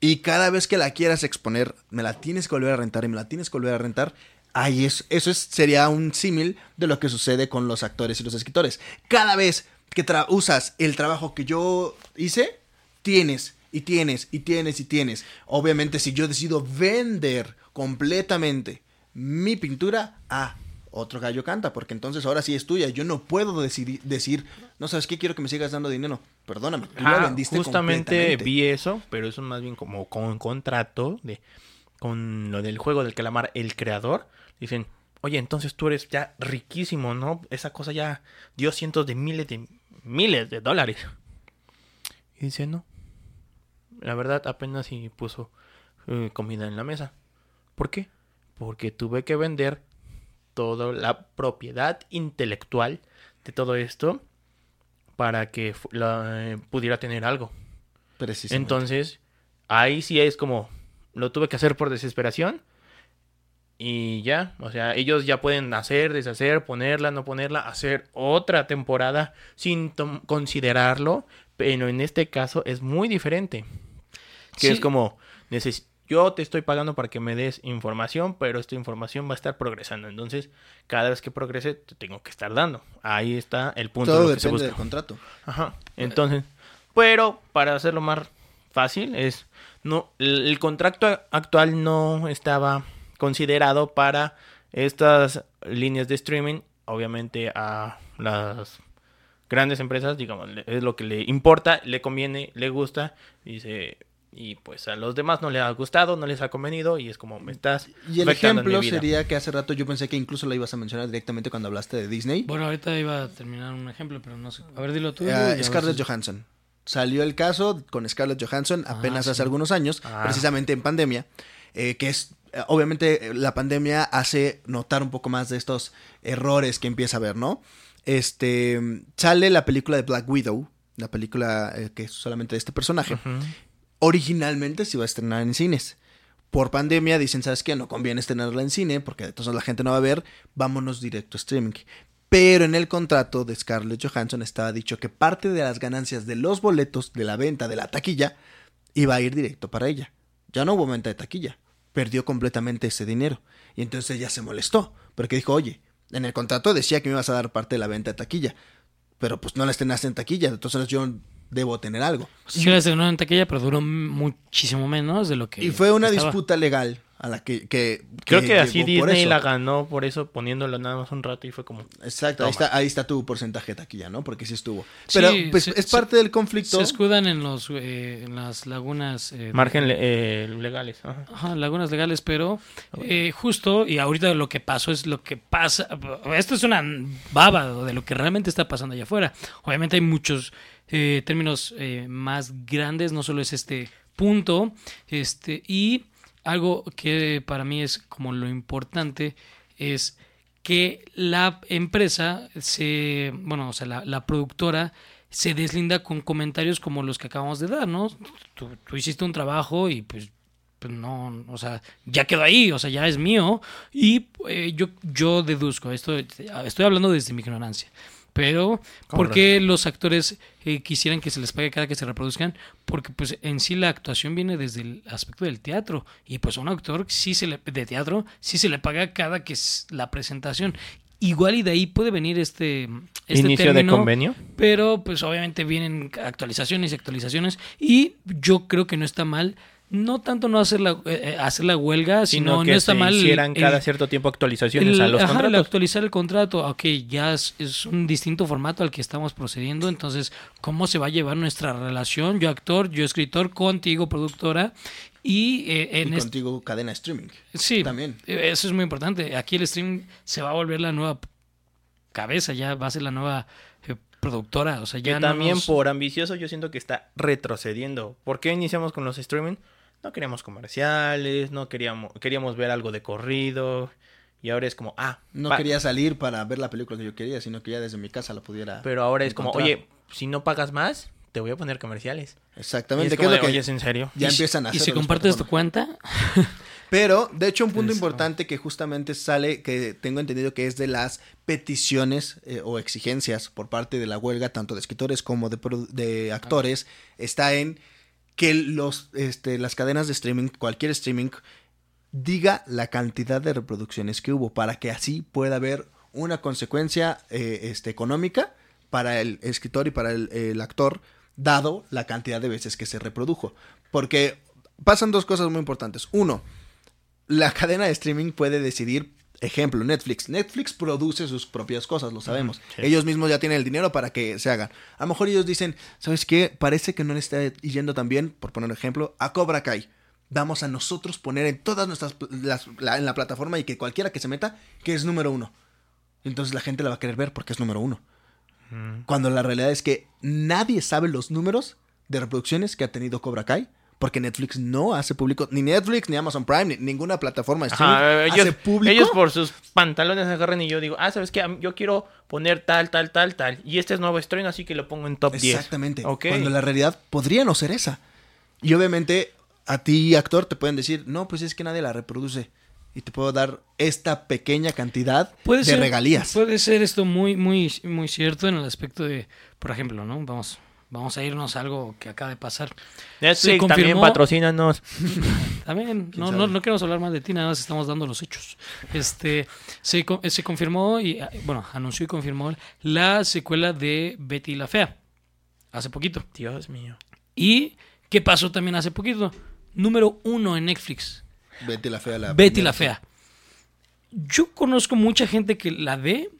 y cada vez que la quieras exponer, me la tienes que volver a rentar y me la tienes que volver a rentar, ahí es, eso es, sería un símil de lo que sucede con los actores y los escritores. Cada vez que usas el trabajo que yo hice, tienes y tienes y tienes y tienes. Obviamente, si yo decido vender completamente mi pintura, ah, otro gallo canta, porque entonces ahora sí es tuya. Yo no puedo decidir, decir, no sabes qué, quiero que me sigas dando dinero. Perdóname, tú Ah, vendiste justamente vi eso, pero eso es más bien como con contrato de con lo del juego del calamar, el creador. Dicen, oye, entonces tú eres ya riquísimo, ¿no? Esa cosa ya dio cientos de miles de miles de dólares. Y dice, no. La verdad, apenas si puso eh, comida en la mesa. ¿Por qué? Porque tuve que vender toda la propiedad intelectual de todo esto para que la, eh, pudiera tener algo. Precisamente. Entonces, ahí sí es como, lo tuve que hacer por desesperación. Y ya, o sea, ellos ya pueden hacer, deshacer, ponerla, no ponerla, hacer otra temporada sin considerarlo. Pero en este caso es muy diferente. Que Sí. es como, yo te estoy pagando para que me des información, pero esta información va a estar progresando. Entonces, cada vez que progrese, te tengo que estar dando. Ahí está el punto Todo de lo que se depende busca. del contrato. Ajá. Entonces, pero para hacerlo más fácil es no el contrato actual no estaba considerado para estas líneas de streaming, obviamente a las grandes empresas, digamos, es lo que le importa, le conviene, le gusta, dice y pues a los demás no les ha gustado, no les ha convenido y es como me estás Y el afectando en mi ejemplo vida". sería que hace rato yo pensé que incluso la ibas a mencionar directamente cuando hablaste de Disney. Bueno, ahorita iba a terminar un ejemplo, pero no sé. A ver, dilo tú. Y a ver Scarlett Johansson. Salió el caso con Scarlett Johansson apenas sí. hace algunos años, Ah. precisamente en pandemia, eh, que es, eh, obviamente, eh, la pandemia hace notar un poco más de estos errores que empieza a ver, ¿no? Este, sale la película de Black Widow la película eh, que es solamente de este personaje. Originalmente se iba a estrenar en cines. Por pandemia dicen, ¿sabes qué? No conviene estrenarla en cine porque entonces la gente no va a ver, vámonos directo a streaming. Pero en el contrato de Scarlett Johansson estaba dicho que parte de las ganancias de los boletos de la venta de la taquilla iba a ir directo para ella. Ya no hubo venta de taquilla. Perdió completamente ese dinero. Y entonces ella se molestó. Porque dijo, oye, en el contrato decía que me ibas a dar parte de la venta de taquilla. Pero pues no la estrenaste en taquilla. Entonces yo debo tener algo. Sí, la estrenó en taquilla, pero duró muchísimo menos de lo que. Y fue una estaba. disputa legal a la que... que Creo que, así Disney la ganó por eso, poniéndolo nada más un rato y fue como... Exacto, Toma. ahí está, ahí está tu porcentaje de taquilla, ¿no? Porque sí estuvo. Pero Sí, pues, se- es se- parte del conflicto. Se escudan en los eh, en las lagunas. eh, Margen le- eh, legales. ajá. Ajá, lagunas legales, pero eh, justo, y ahorita lo que pasó es lo que pasa. Esto es una baba de lo que realmente está pasando allá afuera. Obviamente hay muchos eh, términos eh, más grandes, no solo es este punto. Este, y algo que para mí es como lo importante es que la empresa se, bueno, o sea, la, productora se deslinda con comentarios como los que acabamos de dar, ¿no? Tú, tú hiciste un trabajo y pues, pues no, o sea, ya quedó ahí, o sea, ya es mío. Y eh, yo, yo deduzco, esto estoy hablando desde mi ignorancia. Pero, ¿por qué los actores eh, quisieran que se les pague cada que se reproduzcan? Porque, pues, en sí la actuación viene desde el aspecto del teatro. Y, pues, a un actor sí se le, de teatro sí se le paga cada que es la presentación. Igual y de ahí puede venir este, este Inicio de término, convenio. Pero, pues, obviamente vienen actualizaciones y actualizaciones. Y yo creo que no está mal. No tanto no hacer la, eh, eh, hacer la huelga, sino, Sino que no está se mal. el- hicieran el- cada cierto tiempo actualizaciones el- a los ajá, contratos. actualizar el contrato, ok, ya es, es un distinto formato al que estamos procediendo, entonces, ¿cómo se va a llevar nuestra relación? Yo actor, yo escritor, contigo productora, y eh, en y contigo cadena streaming. Sí, También. eh, eso es muy importante. Aquí el stream se va a volver la nueva cabeza, ya va a ser la nueva eh, productora, o sea, Que ya no también nos- por ambicioso yo siento que está retrocediendo. ¿Por qué iniciamos con los streaming? No queríamos comerciales, no queríamos, queríamos ver algo de corrido. Y ahora es como, ah, No quería salir para ver la película que yo quería, sino que ya desde mi casa la pudiera. Pero ahora es como, oye, si no pagas más, te voy a poner comerciales. Y Exactamente. es ¿Qué es como lo de, que oye, ¿es en serio? ya y si- empiezan a Y hacer si las compartes tu cuenta, Pero, de hecho, un punto Eso. importante que justamente sale, que tengo entendido que es de las peticiones eh, o exigencias por parte de la huelga, tanto de escritores como de, de actores, está en que los, este, las cadenas de streaming, cualquier streaming, diga la cantidad de reproducciones que hubo para que así pueda haber una consecuencia eh, este, económica para el escritor y para el, el actor, dado la cantidad de veces que se reprodujo. Porque pasan dos cosas muy importantes. Uno, la cadena de streaming puede decidir, ejemplo, Netflix. Netflix produce sus propias cosas, lo sabemos. sí. Ellos mismos ya tienen el dinero para que se hagan. A lo mejor ellos dicen, ¿sabes qué? Parece que no le está yendo tan bien, por poner un ejemplo, a Cobra Kai. Vamos a nosotros poner en todas nuestras las- la- en la plataforma y que cualquiera que se meta, que es número uno. Entonces la gente la va a querer ver porque es número uno. Cuando la realidad es que nadie sabe los números de reproducciones que ha tenido Cobra Kai. Porque Netflix no hace público, ni Netflix, ni Amazon Prime, ni ninguna plataforma de streaming Ajá, hace ellos, público. ellos por sus pantalones agarran y yo digo, ah, ¿sabes qué? Yo quiero poner tal, tal, tal, tal. Y este es nuevo estreno, así que lo pongo en top 10. Exactamente. Ok. Cuando la realidad podría no ser esa. Y obviamente a ti, actor, te pueden decir, no, pues es que nadie la reproduce. Y te puedo dar esta pequeña cantidad puede de ser, regalías. Puede ser esto muy, muy, muy cierto en el aspecto de, por ejemplo, ¿no? Vamos, vamos a irnos a algo que acaba de pasar. Netflix también confirmó- patrocínanos. También, no, no, no queremos hablar más de ti, nada más estamos dando los hechos. Este, se, co- se confirmó y, ah, bueno, anunció y confirmó la secuela de Betty la Fea. Hace poquito. Dios mío. ¿Y qué pasó también hace poquito? Número uno en Netflix. Betty la fea. La Betty la Fea. Yo conozco mucha gente que la ve,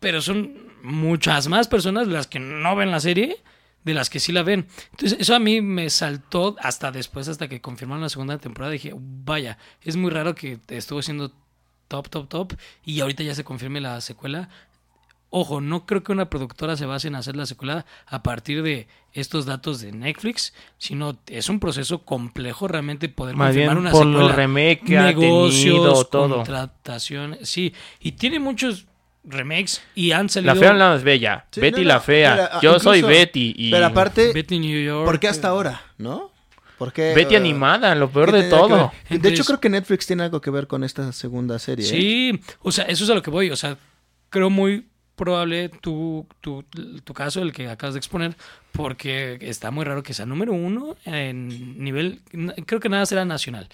pero son muchas más personas las que no ven la serie de las que sí la ven. Entonces, eso a mí me saltó hasta después, hasta que confirmaron la segunda temporada. Dije, vaya, es muy raro que estuvo siendo top, top, top y ahorita ya se confirme la secuela. Ojo, no creo que una productora se base en hacer la secuela a partir de estos datos de Netflix, sino es un proceso complejo realmente poder Más confirmar bien una por secuela. los remake que ha Negocios, tenido, todo. contrataciones, sí, y tiene muchos remakes y han salido La fea no es bella. Sí, Betty no, la fea. pero, Yo soy Betty. Y Pero aparte, Betty New York. ¿por qué hasta ahora? ¿no? ¿Por qué, Betty eh, animada, lo peor de todo. De hecho, creo que Netflix tiene algo que ver con esta segunda serie. ¿eh? Sí, o sea, eso es a lo que voy. O sea, creo muy probable tu, tu, tu caso, el que acabas de exponer, porque está muy raro que sea número uno en nivel, creo que nada será nacional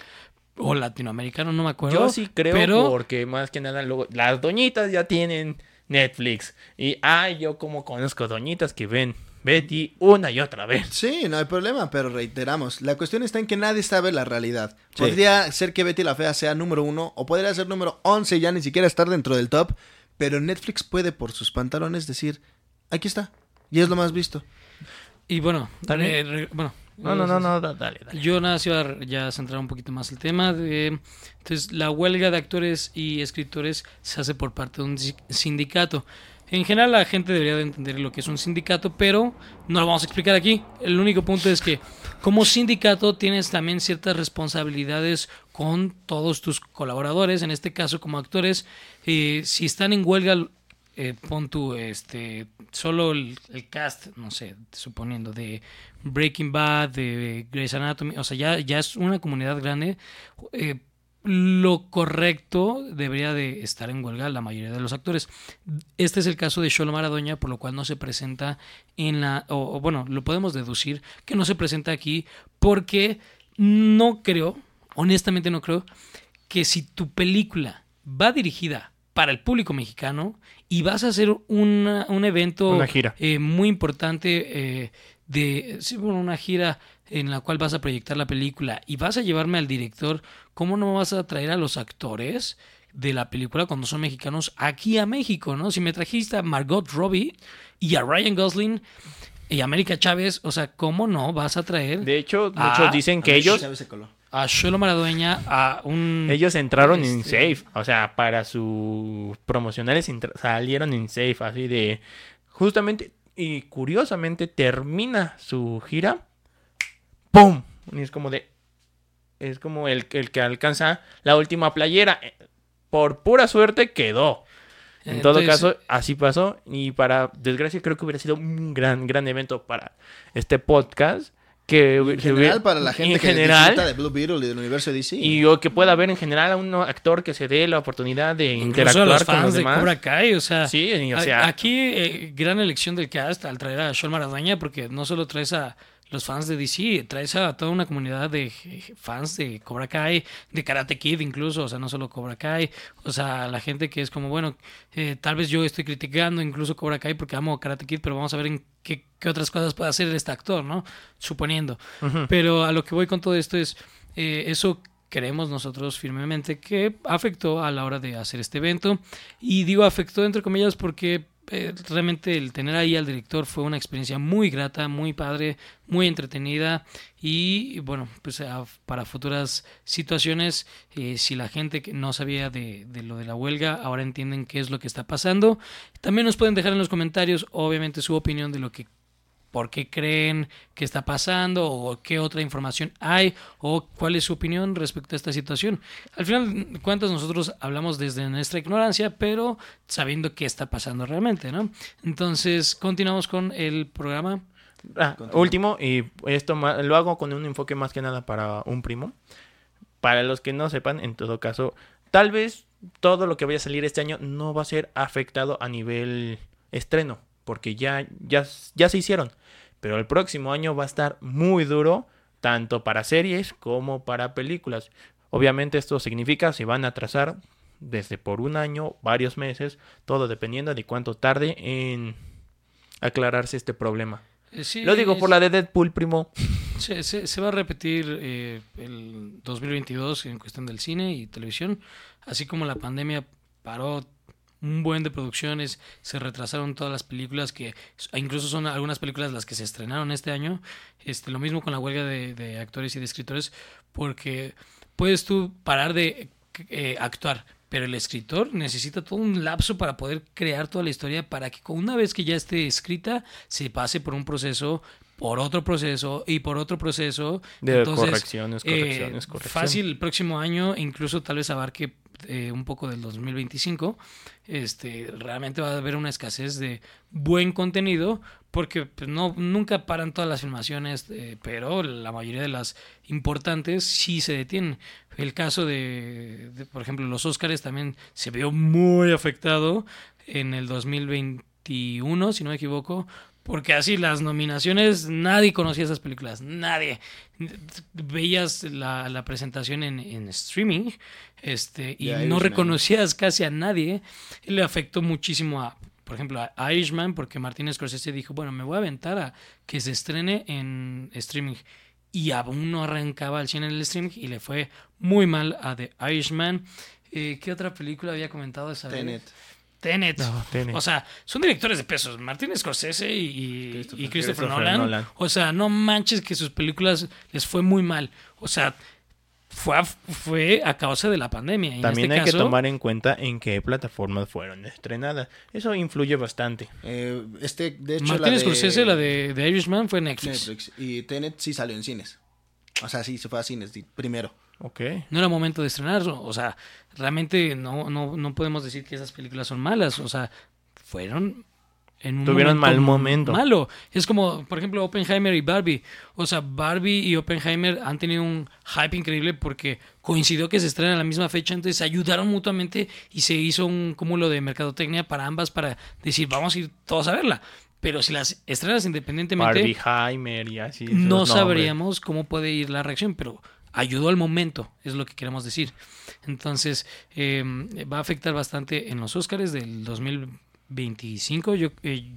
o latinoamericano, no me acuerdo. Yo sí creo pero porque más que nada luego las doñitas ya tienen Netflix. Y ay, yo como conozco doñitas que ven Betty una y otra vez. Sí, no hay problema, pero reiteramos, la cuestión está en que nadie sabe la realidad. Sí. Podría ser que Betty la Fea sea número uno, o podría ser número 11 y ya ni siquiera estar dentro del top, pero Netflix puede por sus pantalones decir, aquí está, y es lo más visto. y bueno, También- eh, re- bueno, No, no, no, no, da- dale, dale. Yo nada, iba a ya centrar un poquito más el tema. De, entonces, la huelga de actores y escritores se hace por parte de un si- sindicato. En general, la gente debería de entender lo que es un sindicato, pero no lo vamos a explicar aquí. El único punto es que, como sindicato, tienes también ciertas responsabilidades con todos tus colaboradores, en este caso, como actores. Eh, si están en huelga, eh, pon tú, este, solo el, el cast, no sé, suponiendo, de Breaking Bad, de Grey's Anatomy, o sea, ya, ya es una comunidad grande. eh, lo correcto debería de estar en huelga la mayoría de los actores. Este es el caso de Sholo Maradoña, por lo cual no se presenta en la, o, o bueno, lo podemos deducir que no se presenta aquí porque no creo, honestamente no creo, que si tu película va dirigida para el público mexicano y vas a hacer una- un evento Una gira. eh, muy importante eh, de sí, bueno, una gira en la cual vas a proyectar la película y vas a llevarme al director, ¿cómo no vas a traer a los actores de la película cuando son mexicanos aquí a México, ¿no? Si me trajiste a Margot Robbie y a Ryan Gosling y a América Chávez, o sea, ¿cómo no vas a traer De hecho, muchos dicen que ellos Chávez se coló. A Sholo Maradueña a un ellos entraron en Este- safe, o sea, para sus promocionales salieron en safe, así de justamente y curiosamente termina su gira, ¡pum! Y es como de es como el, el que alcanza la última playera, eh, por pura suerte quedó. En todo caso, así pasó. Y para desgracia, creo que hubiera sido un gran, gran evento para este podcast. Que En general, para la gente en que general, disfruta de Blue Beetle y del universo DC. y o que pueda haber en general a un actor que se dé la oportunidad de incluso a interactuar los con fans los de demás. Cobra Kai, o sea, Sí, y, o a- sea, aquí eh, gran elección del cast al traer a Sean Maradueña porque no solo traes a los fans de DC, traes a toda una comunidad de fans de Cobra Kai, de Karate Kid incluso, o sea, no solo Cobra Kai, o sea, la gente que es como, bueno, eh, tal vez yo estoy criticando incluso Cobra Kai porque amo Karate Kid, pero vamos a ver en qué, qué otras cosas puede hacer este actor, ¿no? Suponiendo. Pero a lo que voy con todo esto es, eh, eso creemos nosotros firmemente que afectó a la hora de hacer este evento. Y digo afectó entre comillas porque eh, realmente el tener ahí al director fue una experiencia muy grata, muy padre, muy entretenida y bueno, pues para futuras situaciones, eh, si la gente que no sabía de lo de la huelga ahora entienden qué es lo que está pasando, también nos pueden dejar en los comentarios obviamente su opinión de lo que por qué creen que está pasando o qué otra información hay o cuál es su opinión respecto a esta situación. Al final de cuentas nosotros hablamos desde nuestra ignorancia, pero sabiendo qué está pasando realmente, ¿no? Entonces, continuamos con el programa. ah, último, y esto lo hago con un enfoque más que nada para un primo. Para los que no sepan, en todo caso, tal vez todo lo que vaya a salir este año no va a ser afectado a nivel estreno, porque ya, ya, ya se hicieron. Pero el próximo año va a estar muy duro, tanto para series como para películas. Obviamente esto significa se van a atrasar desde por un año, varios meses, todo dependiendo de cuánto tarde en aclararse este problema. Eh, sí, Lo digo por la de Deadpool, primo. Se, se- se va a repetir eh, el 2022 en cuestión del cine y televisión, así como la pandemia paró un buen de producciones, se retrasaron todas las películas que incluso son algunas películas las que se estrenaron este año, este lo mismo con la huelga de, de actores y de escritores, porque puedes tú parar de eh, actuar, pero el escritor necesita todo un lapso para poder crear toda la historia para que una vez que ya esté escrita se pase por un proceso por otro proceso y por otro proceso De Entonces, correcciones, eh, correcciones, correcciones. fácil el próximo año incluso tal vez abarque eh, un poco del 2025, este, realmente va a haber una escasez de buen contenido porque pues, no, nunca paran todas las filmaciones, eh, pero la mayoría de las importantes sí se detienen. El caso de, de, por ejemplo, los Oscars también se vio muy afectado en el 2021, si no me equivoco, porque así las nominaciones, nadie conocía esas películas, nadie. Veías la, la presentación en, en, streaming este, y no reconocías casi a nadie. Le afectó muchísimo a, por ejemplo, a Irishman, porque Martin Scorsese dijo, bueno, me voy a aventar a que se estrene en streaming. Y aún no arrancaba al cine en el streaming y le fue muy mal a The Irishman. Eh, ¿Qué otra película había comentado esa Tenet. vez? Tenet. No, Tenet. O sea, son directores de pesos. Martin Scorsese y, y Christopher- y Christopher, Christopher Nolan. Nolan. O sea, no manches que sus películas les fue muy mal. O sea, fue a, fue a causa de la pandemia. Y en También este hay que tomar en cuenta en qué plataformas fueron estrenadas. Eso influye bastante. Eh, este, de hecho, Martin la de Scorsese, la de, de Irishman, fue Netflix. Netflix. Y Tenet sí salió en cines. O sea, sí, se fue a cines primero. Ok. No era momento de estrenarlo. O sea, realmente no, no, no podemos decir que esas películas son malas. O sea, fueron en un Tuvieron mal momento. Malo. Es como, por ejemplo, Oppenheimer y Barbie. O sea, Barbie y Oppenheimer han tenido un hype increíble porque coincidió que se estrenan a la misma fecha, entonces se ayudaron mutuamente y se hizo un cúmulo de mercadotecnia para ambas para decir, vamos a ir todos a verla. Pero si las estrenas independientemente, Barbieheimer y así. no sabríamos cómo puede ir la reacción, pero ayudó al momento, es lo que queremos decir. Entonces, eh, va a afectar bastante en los Oscars del 2025, yo eh,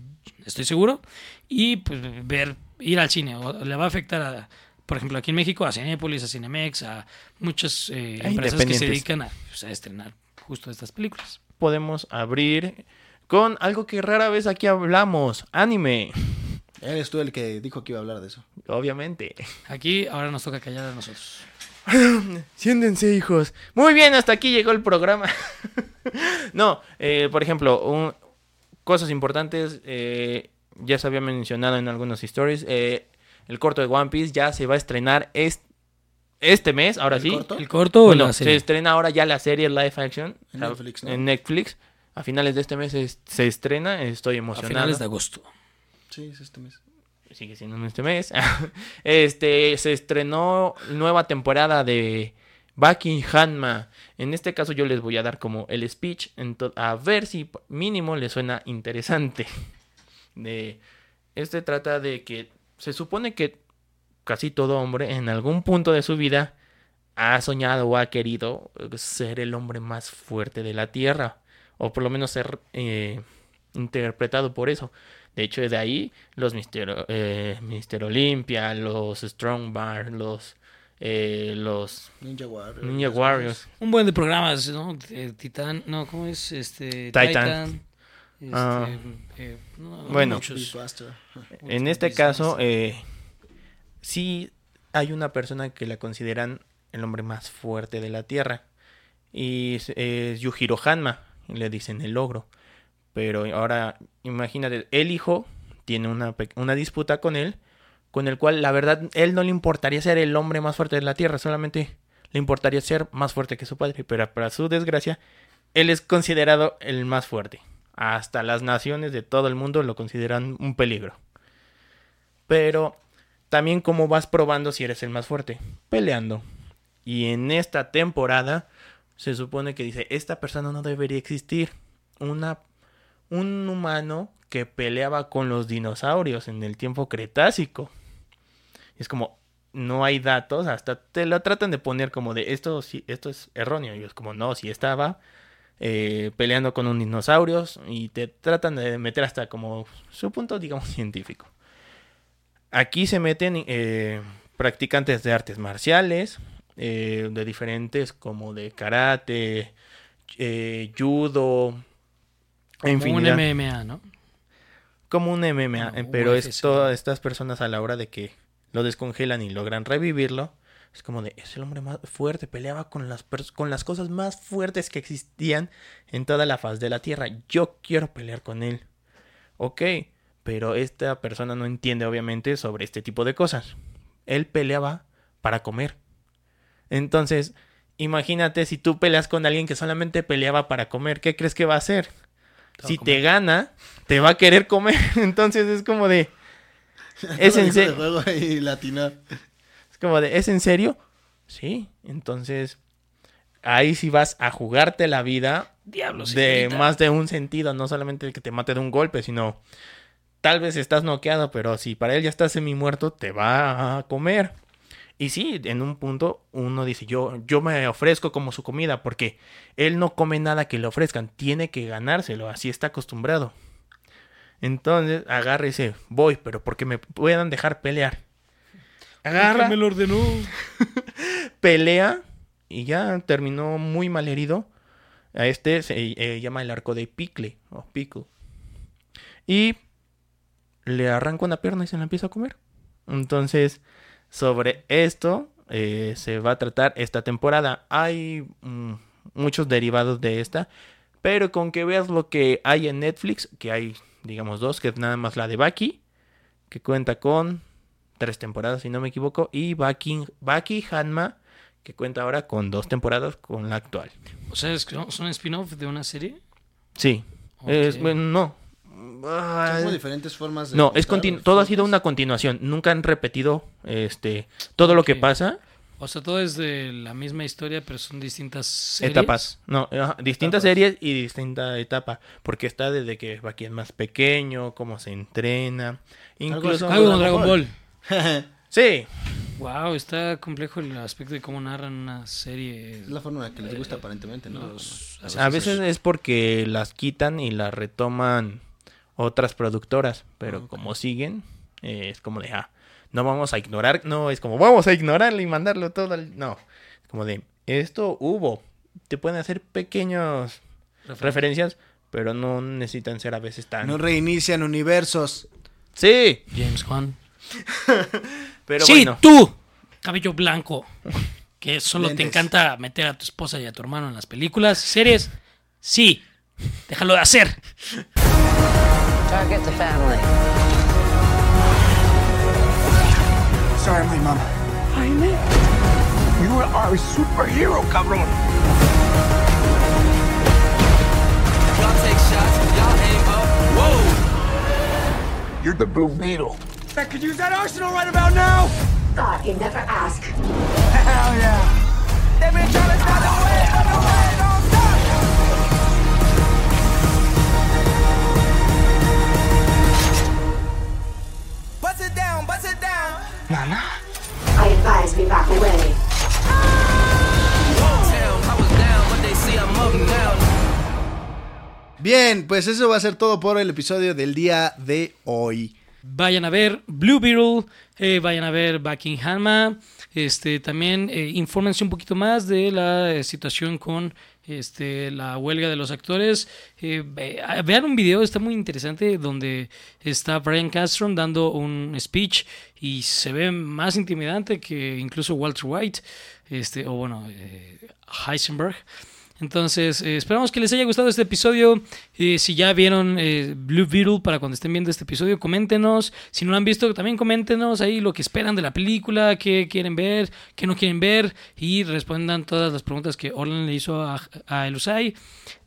estoy seguro, y pues ver, ir al cine, o le va a afectar a, por ejemplo, aquí en México, a Cinépolis, a Cinemex, a muchas eh, empresas que se dedican a, pues, a estrenar justo estas películas. Podemos abrir con algo que rara vez aquí hablamos. Anime. Eres tú el que dijo que iba a hablar de eso. Obviamente. Aquí ahora nos toca callar a nosotros. Siéntense, hijos. Muy bien, hasta aquí llegó el programa. no, eh, por ejemplo, un- cosas importantes. eh, ya se había mencionado en algunos stories. eh, el corto de One Piece ya se va a estrenar est- este mes, ahora ¿El sí. corto? ¿El corto o Bueno, la se estrena ahora ya la serie live action. En a- Netflix, ¿no? En Netflix. A finales de este mes se, se estrena. Estoy A emocionado. finales de agosto. Sí, es este mes. sigue siendo en este mes. este se estrenó nueva temporada de Hanma. En este caso yo les voy a dar como el speech a ver si mínimo les suena interesante. De este trata de que se supone que casi todo hombre en algún punto de su vida ha soñado o ha querido ser el hombre más fuerte de la tierra o por lo menos ser eh, interpretado por eso. De hecho, de ahí los Mister, eh, Mister Olympia, los Strong Bar, los, eh, los Ninja Warriors. Ninja Warriors. Un buen de programas, ¿no? Eh, Titán, no, ¿cómo es? Este, Titan. este, Ah. eh, no, Bueno. muchos. En este caso, eh, sí hay una persona que la consideran el hombre más fuerte de la Tierra. Y es, es Yujiro Hanma, y le dicen el ogro. Pero ahora, imagínate, el hijo tiene una, una disputa con él, con el cual la verdad, él no le importaría ser el hombre más fuerte de la Tierra, solamente le importaría ser más fuerte que su padre. Pero para su desgracia, él es considerado el más fuerte. Hasta las naciones de todo el mundo lo consideran un peligro. Pero también cómo vas probando si eres el más fuerte, peleando. Y en esta temporada se supone que dice, esta persona no debería existir. Una, un humano que peleaba con los dinosaurios en el tiempo cretácico. Es como, no hay datos, hasta te lo tratan de poner como de, esto, sí, esto es erróneo. Y es como, no, si estaba eh, peleando con un dinosaurios y te tratan de meter hasta como su punto, digamos, científico. Aquí se meten eh, practicantes de artes marciales, eh, de diferentes como de karate, judo, Como un MMA, ¿no? como un MMA, eh, pero es todas estas personas a la hora de que lo descongelan y logran revivirlo, es como de, es el hombre más fuerte, peleaba con las, con las cosas más fuertes que existían en toda la faz de la Tierra, yo quiero pelear con él. Ok, pero esta persona no entiende obviamente sobre este tipo de cosas. Él peleaba para comer. Entonces, imagínate si tú peleas con alguien que solamente peleaba para comer, ¿qué crees que va a hacer? Si comer. te gana, te va a querer comer. Entonces es como de. ¿Es en, de se- juego ahí latino. es como de, ¿es en serio? Sí. Entonces, ahí sí vas a jugarte la vida Diablos. de más de un sentido, no solamente el que te mate de un golpe, sino tal vez estás noqueado, pero si para él ya estás semi muerto, te va a comer. Y sí, en un punto uno dice, yo, yo me ofrezco como su comida, porque él no come nada que le ofrezcan, tiene que ganárselo, así está acostumbrado. Entonces agarra y dice, voy, pero porque me puedan dejar pelear. Agarra, me lo ordenó. pelea y ya terminó muy mal herido. A este se eh, llama el arco de Pickle o Pickle. Y le arranca una pierna y se la empieza a comer. Entonces, sobre esto eh, se va a tratar esta temporada. Hay mm, muchos derivados de esta, pero con que veas lo que hay en Netflix, que hay, digamos, dos, que es nada más la de Baki, que cuenta con tres temporadas, si no me equivoco, y Baki, Baki Hanma, que cuenta ahora con dos temporadas con la actual. O sea, es, que ¿son spin-off de una serie? Sí, es, bueno, no. Son Ah, como diferentes formas de. no, es continu- todo ha sido una continuación. Nunca han repetido este todo lo que pasa. O sea, todo es de la misma historia, pero son distintas series. Etapas. No, ajá, distintas Etapas. series y distinta etapa. Porque está desde que Baki es más pequeño, cómo se entrena. Incluso. Algo como con Dragon Ball. Sí, Wow, está complejo el aspecto de cómo narran una serie. Es la forma en la que les gusta aparentemente, ¿no? Los- a veces es porque las quitan y las retoman otras productoras. Pero como siguen, eh, es como de, ah, no vamos a ignorar. No, es como, vamos a ignorarlo y mandarlo todo al. No, es como de, esto hubo. Te pueden hacer pequeños referencias, pero no necesitan ser a veces tan. No reinician universos. Sí, James Wan. pero sí, bueno. tú, cabello blanco, que solo te encanta meter a tu esposa y a tu hermano en las películas, series. Sí, déjalo de hacer. Target the family. Sorry, my mom. Jaime. You are our superhero, cabrón. Y'all take shots, y'all aim up. Whoa! You're the Blue Beetle. I could use that arsenal right about now. Thought you'd never ask. Hell yeah. They've been trying to stop the way, but the way don't stop. Bust it down, down. I advise we back away. Town, I was down, but they see I'm up now. Bien, pues eso va a ser todo por el episodio del día de hoy. Vayan a ver Blue Beetle, eh, vayan a ver Buckingham. Este, también eh, infórmense un poquito más de la eh, situación con este, la huelga de los actores. Eh, ve- vean un video, está muy interesante, donde está Brian Castron dando un speech y se ve más intimidante que incluso Walter White, este, o bueno, eh, Heisenberg. Entonces, eh, esperamos que les haya gustado este episodio. Eh, si ya vieron eh, Blue Beetle, para cuando estén viendo este episodio, coméntenos. Si no lo han visto, también coméntenos ahí lo que esperan de la película, qué quieren ver, qué no quieren ver. Y respondan todas las preguntas que Orlan le hizo a, a Elusai.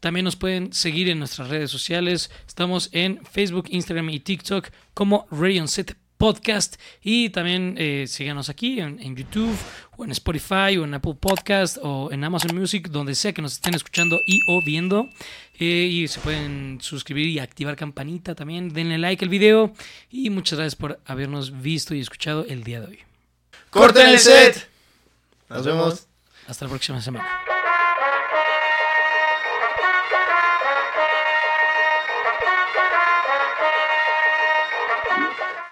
También nos pueden seguir en nuestras redes sociales. Estamos en Facebook, Instagram y TikTok como Rayon Set Podcast. Y también eh, síganos aquí en, en YouTube o en Spotify o en Apple Podcast o en Amazon Music, donde sea que nos estén escuchando y o viendo. Eh, y se pueden suscribir y activar campanita también. Denle like al video. Y muchas gracias por habernos visto y escuchado el día de hoy. ¡Corten el set! Nos vemos. Hasta la próxima semana.